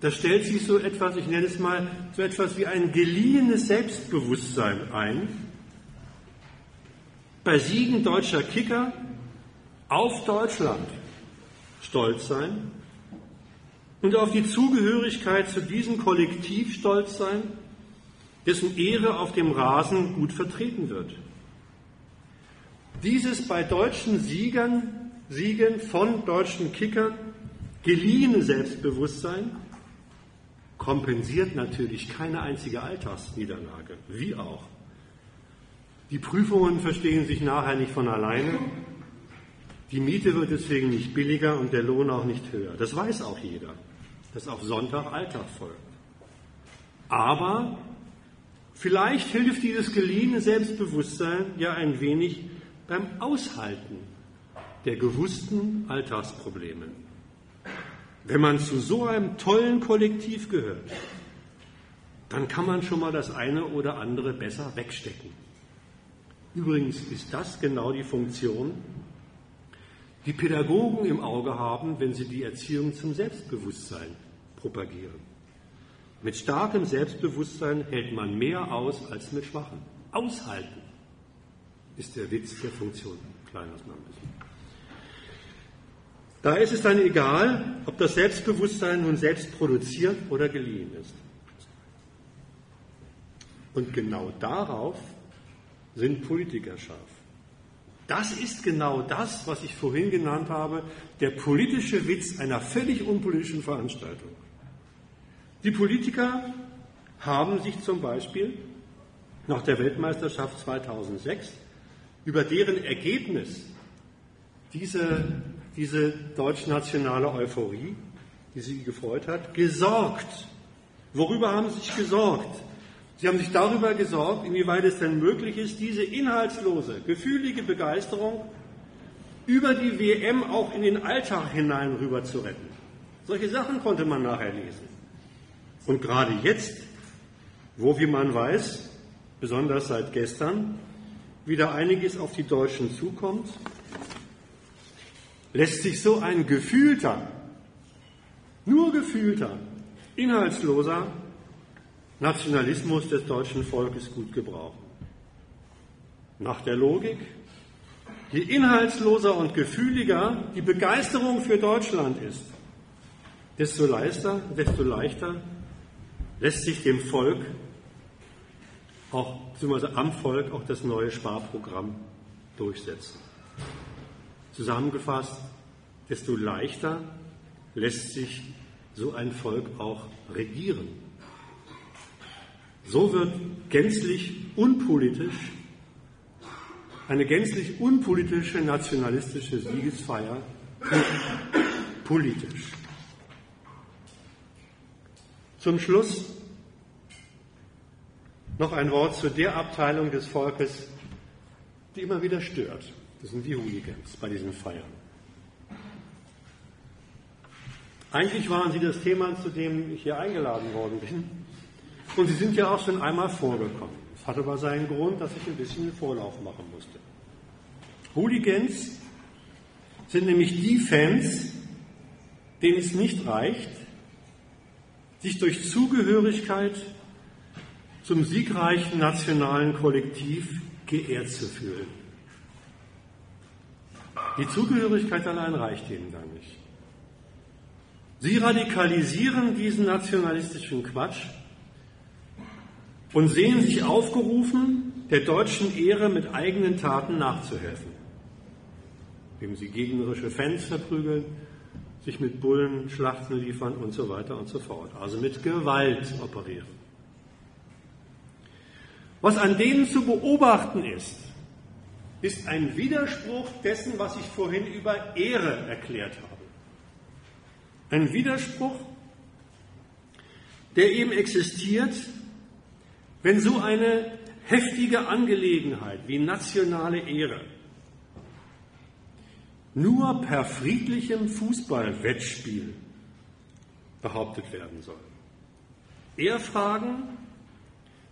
Da stellt sich so etwas, ich nenne es mal, so etwas wie ein geliehenes Selbstbewusstsein ein. Bei Siegen deutscher Kicker auf Deutschland stolz sein und auf die Zugehörigkeit zu diesem Kollektiv stolz sein, dessen Ehre auf dem Rasen gut vertreten wird. Dieses bei deutschen Siegern, Siegen von deutschen Kickern geliehene Selbstbewusstsein kompensiert natürlich keine einzige Alltagsniederlage, wie auch. Die Prüfungen verstehen sich nachher nicht von alleine. Die Miete wird deswegen nicht billiger und der Lohn auch nicht höher. Das weiß auch jeder, dass auf Sonntag Alltag folgt. Aber Vielleicht hilft dieses geliehene Selbstbewusstsein ja ein wenig beim Aushalten der gewussten Alltagsprobleme. Wenn man zu so einem tollen Kollektiv gehört, dann kann man schon mal das eine oder andere besser wegstecken. Übrigens ist das genau die Funktion, die Pädagogen im Auge haben, wenn sie die Erziehung zum Selbstbewusstsein propagieren. Mit starkem Selbstbewusstsein hält man mehr aus als mit schwachem. Aushalten ist der Witz der Funktion. Kleines mal ein bisschen. Da ist es dann egal, ob das Selbstbewusstsein nun selbst produziert oder geliehen ist. Und genau darauf sind Politiker scharf. Das ist genau das, was ich vorhin genannt habe, der politische Witz einer völlig unpolitischen Veranstaltung. Die Politiker haben sich zum Beispiel nach der Weltmeisterschaft 2006 über deren Ergebnis diese, diese deutschnationale Euphorie, die sie gefreut hat, gesorgt. Worüber haben sie sich gesorgt? Sie haben sich darüber gesorgt, inwieweit es denn möglich ist, diese inhaltslose, gefühlige Begeisterung über die WM auch in den Alltag hinein rüber zu retten. Solche Sachen konnte man nachher lesen. Und gerade jetzt, wo, wie man weiß, besonders seit gestern, wieder einiges auf die Deutschen zukommt, lässt sich so ein gefühlter, nur gefühlter, inhaltsloser Nationalismus des deutschen Volkes gut gebrauchen. Nach der Logik, Je inhaltsloser und gefühliger die Begeisterung für Deutschland ist, desto leichter, desto leichter lässt sich dem Volk, auch, beziehungsweise am Volk, auch das neue Sparprogramm durchsetzen. Zusammengefasst, desto leichter lässt sich so ein Volk auch regieren. So wird gänzlich unpolitisch eine gänzlich unpolitische nationalistische Siegesfeier politisch. Zum Schluss noch ein Wort zu der Abteilung des Volkes, die immer wieder stört. Das sind die Hooligans bei diesen Feiern. Eigentlich waren sie das Thema, zu dem ich hier eingeladen worden bin. Und sie sind ja auch schon einmal vorgekommen. Es hatte aber seinen Grund, dass ich ein bisschen den Vorlauf machen musste. Hooligans sind nämlich die Fans, denen es nicht reicht, sich durch Zugehörigkeit zum siegreichen nationalen Kollektiv geehrt zu fühlen. Die Zugehörigkeit allein reicht ihnen dann nicht. Sie radikalisieren diesen nationalistischen Quatsch und sehen sich aufgerufen, der deutschen Ehre mit eigenen Taten nachzuhelfen, indem sie gegnerische Fans verprügeln, sich mit Bullen Schlachten liefern und so weiter und so fort. Also mit Gewalt operieren. Was an denen zu beobachten ist, ist ein Widerspruch dessen, was ich vorhin über Ehre erklärt habe. Ein Widerspruch, der eben existiert, wenn so eine heftige Angelegenheit wie nationale Ehre nur per friedlichem Fußballwettspiel behauptet werden soll. Ehrfragen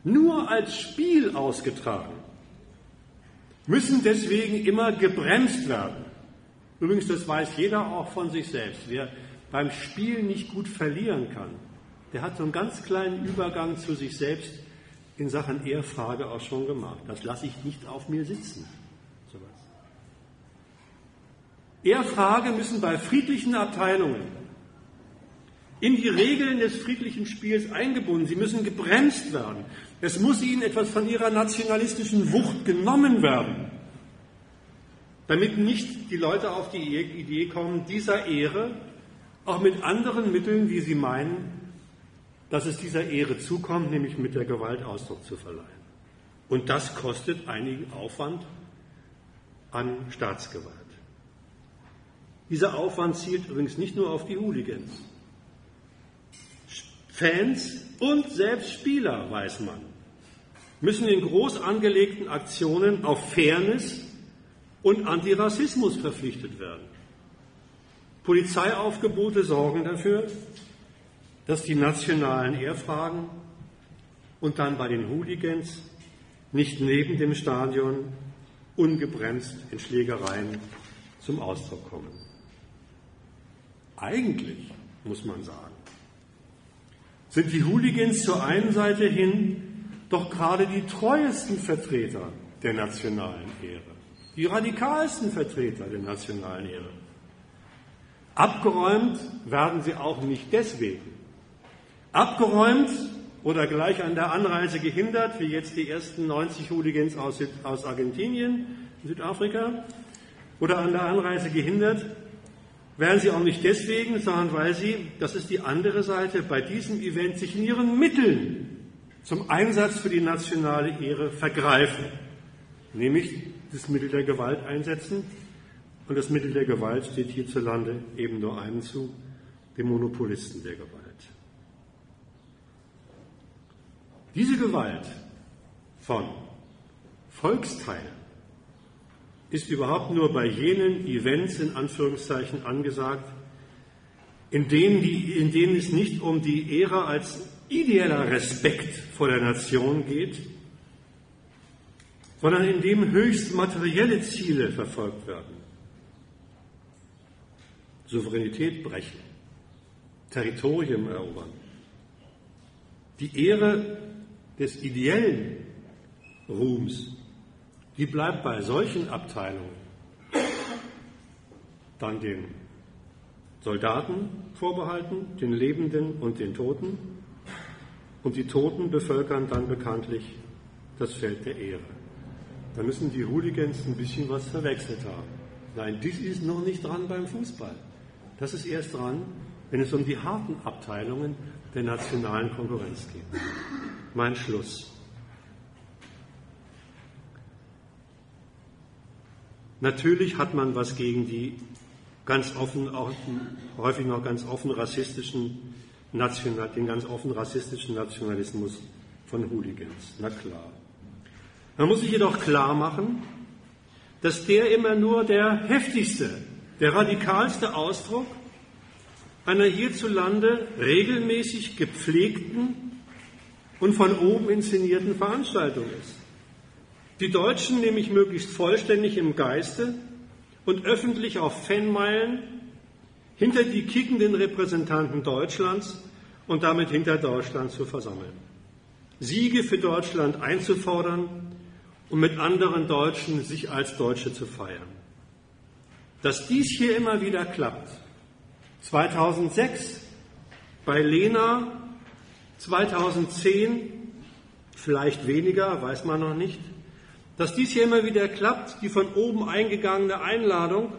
nur als Spiel ausgetragen müssen deswegen immer gebremst werden. Übrigens, das weiß jeder auch von sich selbst. Wer beim Spiel nicht gut verlieren kann, der hat so einen ganz kleinen Übergang zu sich selbst in Sachen Ehrfrage auch schon gemacht. Das lasse ich nicht auf mir sitzen. Ehrfrage müssen bei friedlichen Abteilungen in die Regeln des friedlichen Spiels eingebunden. Sie müssen gebremst werden. Es muss ihnen etwas von ihrer nationalistischen Wucht genommen werden, damit nicht die Leute auf die Idee kommen, dieser Ehre auch mit anderen Mitteln, wie sie meinen, dass es dieser Ehre zukommt, nämlich mit der Gewalt Ausdruck zu verleihen. Und das kostet einigen Aufwand an Staatsgewalt. Dieser Aufwand zielt übrigens nicht nur auf die Hooligans. Fans und selbst Spieler, weiß man, müssen in groß angelegten Aktionen auf Fairness und Antirassismus verpflichtet werden. Polizeiaufgebote sorgen dafür, dass die nationalen Ehrfragen und dann bei den Hooligans nicht neben dem Stadion ungebremst in Schlägereien zum Ausdruck kommen. Eigentlich, muss man sagen, sind die Hooligans zur einen Seite hin doch gerade die treuesten Vertreter der nationalen Ehre, die radikalsten Vertreter der nationalen Ehre. Abgeräumt werden sie auch nicht deswegen. Abgeräumt oder gleich an der Anreise gehindert, wie jetzt die ersten 90 Hooligans aus, aus Argentinien, Südafrika, oder an der Anreise gehindert, werden sie auch nicht deswegen, sondern weil sie, das ist die andere Seite, bei diesem Event sich in ihren Mitteln zum Einsatz für die nationale Ehre vergreifen, nämlich das Mittel der Gewalt einsetzen. Und das Mittel der Gewalt steht hierzulande eben nur einem zu, dem Monopolisten der Gewalt. Diese Gewalt von Volksteilen ist überhaupt nur bei jenen Events in Anführungszeichen angesagt, in denen, die, in denen es nicht um die Ehre als ideeller Respekt vor der Nation geht, sondern in dem höchst materielle Ziele verfolgt werden. Souveränität brechen, Territorium erobern. Die Ehre des ideellen Ruhms die bleibt bei solchen Abteilungen dann den Soldaten vorbehalten, den Lebenden und den Toten. Und die Toten bevölkern dann bekanntlich das Feld der Ehre. Da müssen die Hooligans ein bisschen was verwechselt haben. Nein, dies ist noch nicht dran beim Fußball. Das ist erst dran, wenn es um die harten Abteilungen der nationalen Konkurrenz geht. Mein Schluss. Natürlich hat man was gegen die ganz offen, auch häufig noch ganz offen rassistischen National, den ganz offen rassistischen Nationalismus von Hooligans. Na klar. Man muss sich jedoch klar machen, dass der immer nur der heftigste, der radikalste Ausdruck einer hierzulande regelmäßig gepflegten und von oben inszenierten Veranstaltung ist. Die Deutschen nämlich möglichst vollständig im Geiste und öffentlich auf Fanmeilen hinter die kickenden Repräsentanten Deutschlands und damit hinter Deutschland zu versammeln. Siege für Deutschland einzufordern und mit anderen Deutschen sich als Deutsche zu feiern. Dass dies hier immer wieder klappt. 2006 bei Lena, 2010 vielleicht weniger, weiß man noch nicht. Dass dies hier immer wieder klappt, die von oben eingegangene Einladung,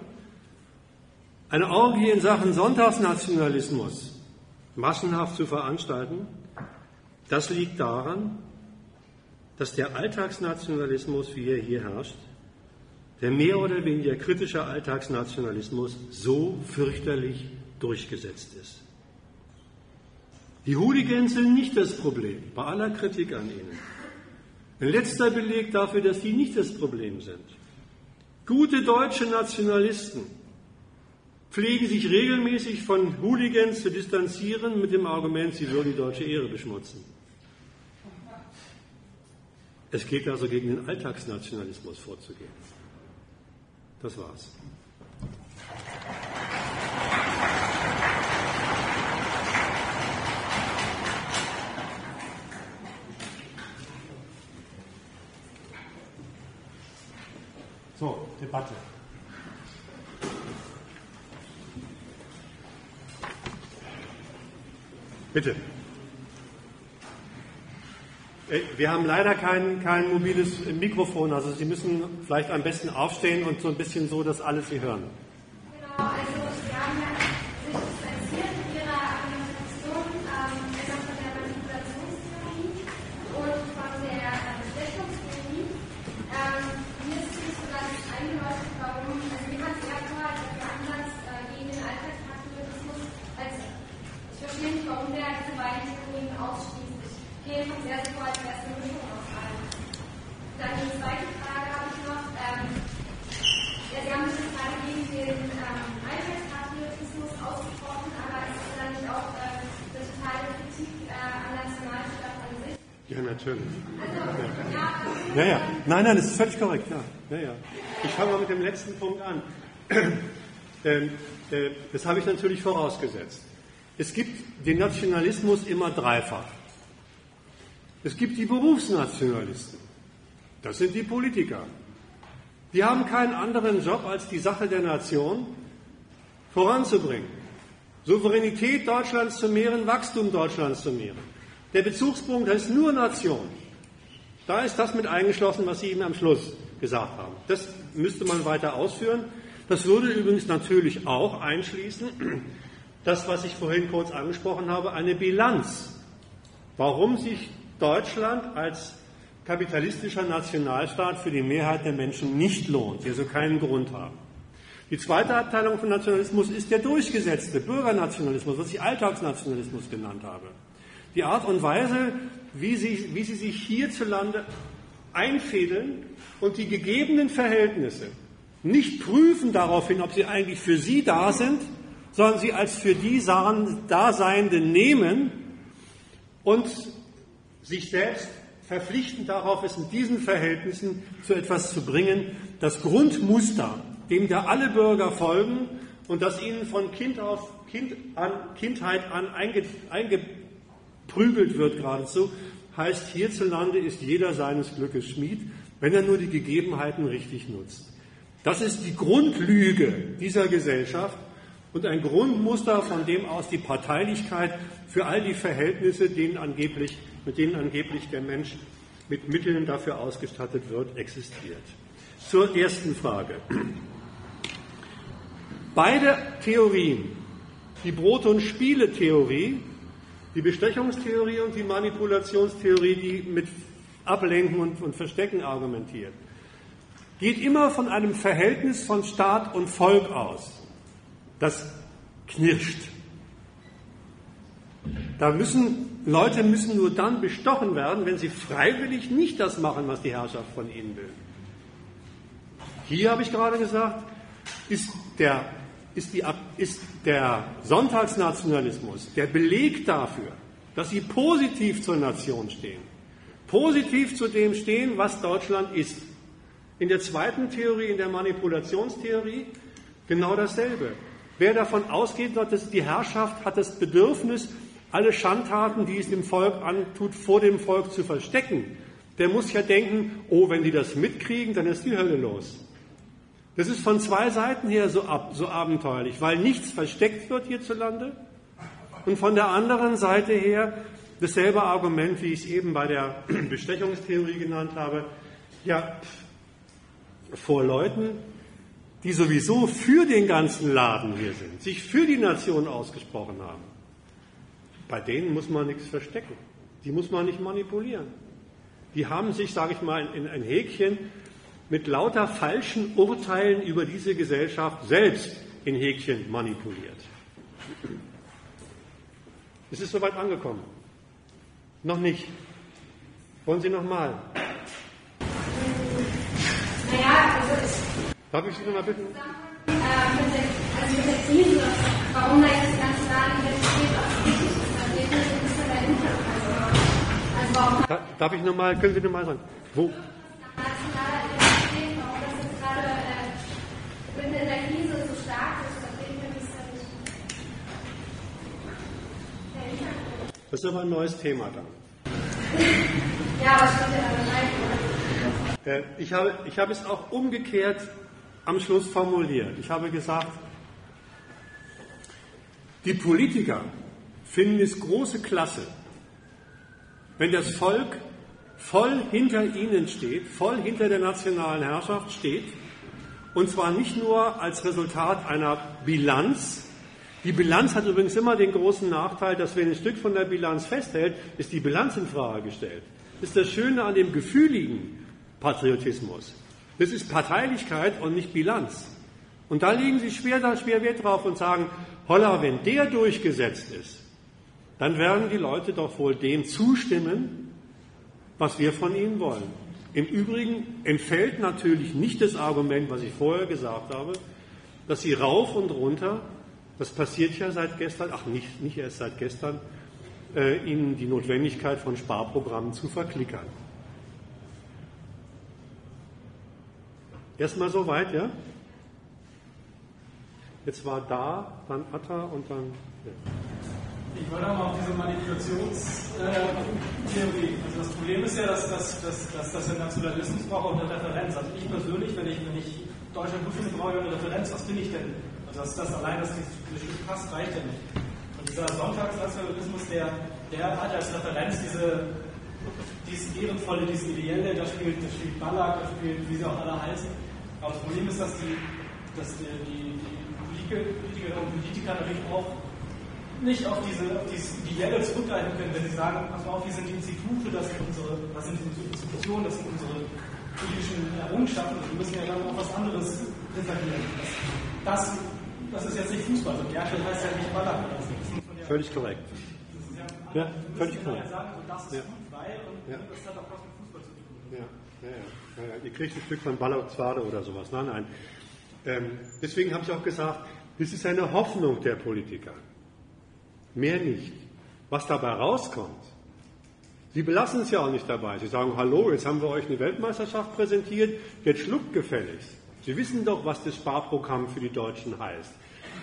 eine Orgie in Sachen Sonntagsnationalismus massenhaft zu veranstalten, das liegt daran, dass der Alltagsnationalismus, wie er hier herrscht, der mehr oder weniger kritische Alltagsnationalismus so fürchterlich durchgesetzt ist. Die Hooligans sind nicht das Problem, bei aller Kritik an ihnen. Ein letzter Beleg dafür, dass die nicht das Problem sind. Gute deutsche Nationalisten pflegen sich regelmäßig von Hooligans zu distanzieren mit dem Argument, sie würden die deutsche Ehre beschmutzen. Es geht also gegen den Alltagsnationalismus vorzugehen. Das war's. Debatte. Bitte. Äh, wir haben leider kein, kein mobiles Mikrofon, also Sie müssen vielleicht am besten aufstehen und so ein bisschen so, dass alle Sie hören. Genau, also Sie haben ja sich distanziert in Ihrer Argumentation ähm, etwas von der Manipulationstheorie und von der äh, Bestechungstheorie. Ähm, mir ist nicht so ganz eingeleuchtet, warum, also mir hat es eher vor, als ob der Ansatz äh, gegen den Alltagspatriotismus, als ich verstehe nicht, warum der diese beiden Theorien ausschließt. Ich gehe von sehr vor, als wäre es eine Mischung aus allem. Dann die zweite Frage habe ich noch. Ähm, ja, Sie haben sich gerade gegen den ähm, Alltagspatriotismus ausgesprochen, aber ist es dann nicht auch äh, eine totale Kritik äh, an Nationalstaat an sich? Ja, natürlich. Also, ja, Ja, ja. Nein, nein, das ist völlig korrekt. Ja, ja, ja. Ich fange mal mit dem letzten Punkt an. ähm, äh, das habe ich natürlich vorausgesetzt. Es gibt den Nationalismus immer dreifach. Es gibt die Berufsnationalisten. Das sind die Politiker. Die haben keinen anderen Job, als die Sache der Nation voranzubringen. Souveränität Deutschlands zu mehren, Wachstum Deutschlands zu mehren. Der Bezugspunkt heißt nur Nation. Da ist das mit eingeschlossen, was Sie eben am Schluss gesagt haben. Das müsste man weiter ausführen. Das würde übrigens natürlich auch einschließen, das, was ich vorhin kurz angesprochen habe, eine Bilanz. Warum sich Deutschland als kapitalistischer Nationalstaat für die Mehrheit der Menschen nicht lohnt, die also keinen Grund haben. Die zweite Abteilung von Nationalismus ist der durchgesetzte Bürgernationalismus, was ich Alltagsnationalismus genannt habe. Die Art und Weise, wie sie, wie sie sich hierzulande einfädeln und die gegebenen Verhältnisse nicht prüfen daraufhin, ob sie eigentlich für sie da sind, sondern sie als für die Daseinende nehmen und sich selbst verpflichten darauf ist, in diesen Verhältnissen zu etwas zu bringen, das Grundmuster, dem da alle Bürger folgen und das ihnen von kind auf kind an, Kindheit an einge, eingeprügelt wird geradezu, heißt hierzulande ist jeder seines Glückes Schmied, wenn er nur die Gegebenheiten richtig nutzt. Das ist die Grundlüge dieser Gesellschaft und ein Grundmuster, von dem aus die Parteilichkeit für all die Verhältnisse, denen angeblich, mit denen angeblich der Mensch mit Mitteln dafür ausgestattet wird, existiert. Zur ersten Frage. Beide Theorien, die Brot- und Spiele-Theorie, die Bestechungstheorie und die Manipulationstheorie, die mit Ablenken und, und Verstecken argumentiert, geht immer von einem Verhältnis von Staat und Volk aus. Das knirscht. Da müssen Leute müssen nur dann bestochen werden, wenn sie freiwillig nicht das machen, was die Herrschaft von ihnen will. Hier habe ich gerade gesagt, ist der, ist, die, ist der Sonntagsnationalismus der Beleg dafür, dass sie positiv zur Nation stehen, positiv zu dem stehen, was Deutschland ist. In der zweiten Theorie, in der Manipulationstheorie, genau dasselbe. Wer davon ausgeht, dass die Herrschaft hat das Bedürfnis, alle Schandtaten, die es dem Volk antut, vor dem Volk zu verstecken, der muss ja denken, oh, wenn die das mitkriegen, dann ist die Hölle los. Das ist von zwei Seiten her so, ab, so abenteuerlich, weil nichts versteckt wird hierzulande und von der anderen Seite her dasselbe Argument, wie ich es eben bei der Bestechungstheorie genannt habe, ja, vor Leuten, die sowieso für den ganzen Laden hier sind, sich für die Nation ausgesprochen haben. Bei denen muss man nichts verstecken. Die muss man nicht manipulieren. Die haben sich, sage ich mal, in ein Häkchen mit lauter falschen Urteilen über diese Gesellschaft selbst in Häkchen manipuliert. Ist es soweit angekommen? Noch nicht. Wollen Sie noch mal? Naja, also es, Darf ich Sie noch mal bitten? äh, mit der, also mit der Krise, warum da jetzt das ganze Land investiert, auch wichtig ist, da geht nicht ein bisschen dahinter. Also, also warum Da, darf ich noch mal, können Sie noch mal sagen? Wo? nationaler Identität, warum das jetzt gerade äh, mitten in der Krise so stark ist, verstehen wir das ja nicht. Der Hintergrund. Das ist aber ein neues Thema dann. Ja, stimmt ja damit rein? Äh, Ich habe, ich habe es auch umgekehrt am Schluss formuliert. Ich habe gesagt, die Politiker finden es große Klasse, wenn das Volk voll hinter ihnen steht, voll hinter der nationalen Herrschaft steht, und zwar nicht nur als Resultat einer Bilanz. Die Bilanz hat übrigens immer den großen Nachteil, dass wenn ein Stück von der Bilanz festhält, ist die Bilanz in Frage gestellt. Das ist das Schöne an dem gefühligen Patriotismus. Das ist Parteilichkeit und nicht Bilanz. Und da legen Sie schwer, da schwer Wert drauf und sagen, holla, wenn der durchgesetzt ist, dann werden die Leute doch wohl dem zustimmen, was wir von ihnen wollen. Im Übrigen entfällt natürlich nicht das Argument, was ich vorher gesagt habe, dass sie rauf und runter, das passiert ja seit gestern, ach nicht, nicht erst seit gestern, äh, ihnen die Notwendigkeit von Sparprogrammen zu verklickern. Erstmal so weit, ja? Jetzt war da, dann Atta und dann. Ja. Ich wollte mal auf diese Manipulationstheorie. also das Problem ist ja, dass, dass, dass, dass, dass der Nationalismus braucht auch eine Referenz. Also ich persönlich, wenn ich, wenn ich Deutschland gut brauche ich eine Referenz. Was finde ich denn? Also das, das allein, dass dieses Stück passt, reicht ja nicht. Und dieser Sonntagsnationalismus, der, der hat als Referenz diese, dieses ehrenvolle, dieses ideelle, da spielt, da spielt Ballack, da spielt, wie sie auch alle heißen. Aber das Problem ist, dass die, dass die, die, die Politikerinnen und Politiker natürlich auch nicht auf diese, auf dieses Ideelle zurückgreifen können, wenn sie sagen, pass mal auf, hier sind die Institute, das sind unsere, das sind unsere Institutionen, das sind unsere politischen Errungenschaften, wir müssen ja dann auch was anderes präsentieren. Das, das ist jetzt nicht Fußball, und Merkel heißt ja nicht so. Das man ja- Völlig korrekt. das ist ja, Ja, völlig korrekt. sagen, so, das ist Ja. gut, weil, und Ja. das hat auch was mit Fußball zu tun. Ja, ja, ja. Ihr kriegt ein Stück von Ballazade oder sowas. Nein, nein. Ähm, deswegen habe ich auch gesagt, das ist eine Hoffnung der Politiker. Mehr nicht. Was dabei rauskommt, Sie belassen es ja auch nicht dabei. Sie sagen, hallo, jetzt haben wir euch eine Weltmeisterschaft präsentiert, jetzt schluckt gefälligst. Sie wissen doch, was das Sparprogramm für die Deutschen heißt.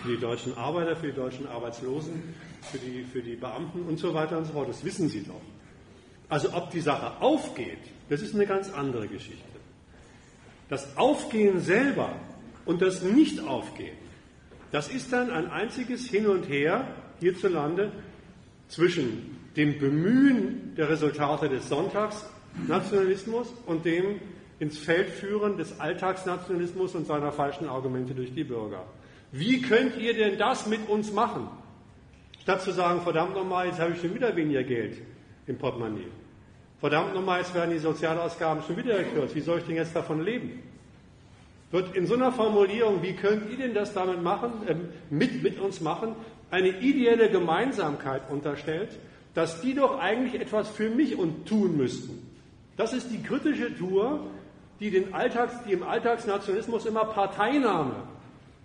Für die deutschen Arbeiter, für die deutschen Arbeitslosen, für die, für die Beamten und so weiter und so fort. Das wissen Sie doch. Also ob die Sache aufgeht, das ist eine ganz andere Geschichte. Das Aufgehen selber und das Nicht-Aufgeben, das ist dann ein einziges Hin und Her hierzulande zwischen dem Bemühen der Resultate des Sonntagsnationalismus und dem ins Feld führen des Alltagsnationalismus und seiner falschen Argumente durch die Bürger. Wie könnt ihr denn das mit uns machen? Statt zu sagen, verdammt nochmal, jetzt habe ich schon wieder weniger Geld im Portemonnaie. Verdammt nochmal, jetzt werden die Sozialausgaben schon wieder gekürzt. Wie soll ich denn jetzt davon leben? Wird in so einer Formulierung, wie könnt ihr denn das damit machen, äh, mit, mit uns machen, eine ideelle Gemeinsamkeit unterstellt, dass die doch eigentlich etwas für mich und tun müssten. Das ist die kritische Tour, die, den Alltags, die im Alltagsnationalismus immer Parteinahme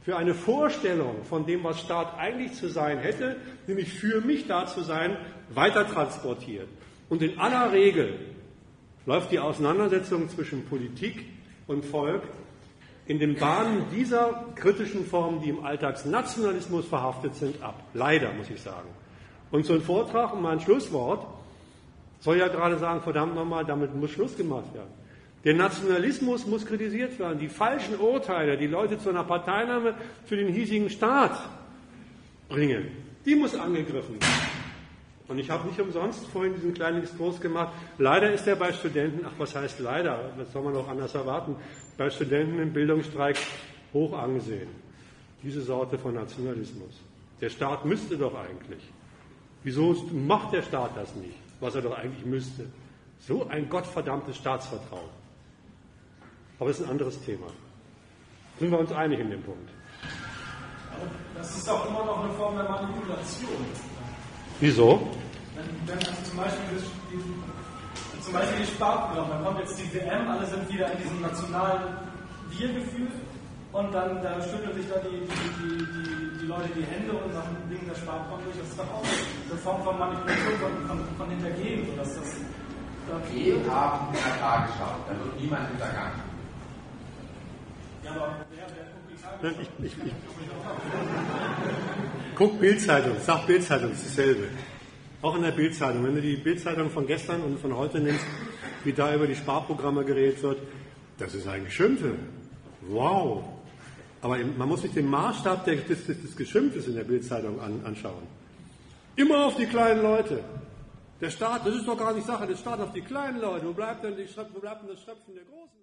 für eine Vorstellung von dem, was Staat eigentlich zu sein hätte, nämlich für mich da zu sein, weiter transportiert. Und in aller Regel läuft die Auseinandersetzung zwischen Politik und Volk in den Bahnen dieser kritischen Formen, die im Alltagsnationalismus verhaftet sind, ab. Leider, muss ich sagen. Und so ein Vortrag und mein Schlusswort soll ja gerade sagen, verdammt nochmal, damit muss Schluss gemacht werden. Der Nationalismus muss kritisiert werden. Die falschen Urteile, die Leute zu einer Parteinahme für den hiesigen Staat bringen, die muss angegriffen werden. Und ich habe nicht umsonst vorhin diesen kleinen Exkurs gemacht. Leider ist er bei Studenten, ach was heißt leider, das soll man auch anders erwarten, bei Studenten im Bildungsstreik hoch angesehen. Diese Sorte von Nationalismus. Der Staat müsste doch eigentlich. Wieso macht der Staat das nicht, was er doch eigentlich müsste? So ein gottverdammtes Staatsvertrauen. Aber das ist ein anderes Thema. Sind wir uns einig in dem Punkt? Das ist auch immer noch eine Form der Manipulation. Wieso? Wenn, wenn also zum, Beispiel das, die, zum Beispiel die Sparprogramme, dann kommt jetzt die WM, alle sind wieder in diesem nationalen Wir-Gefühl und dann, dann schütteln sich da die, die, die, die, Leute die Hände und sagen wegen der Sparprogramm durch. Das ist doch auch eine Form von Manipulation, von, von, von Hintergehen. Sodass das, Wir haben in der Tagesschau, da wird niemand hintergangen. Ich, ich, ich. Guck Bildzeitung, sag Bildzeitung, ist dasselbe. Auch in der Bildzeitung. Wenn du die Bildzeitung von gestern und von heute nimmst, wie da über die Sparprogramme geredet wird, das ist ein Geschimpfe. Wow. Aber man muss sich den Maßstab des, des, des Geschimpfes in der Bildzeitung an, anschauen. Immer auf die kleinen Leute. Der Staat, das ist doch gar nicht Sache des Staates, auf die kleinen Leute. Wo bleibt denn, die, wo bleibt denn das Schöpfen der Großen?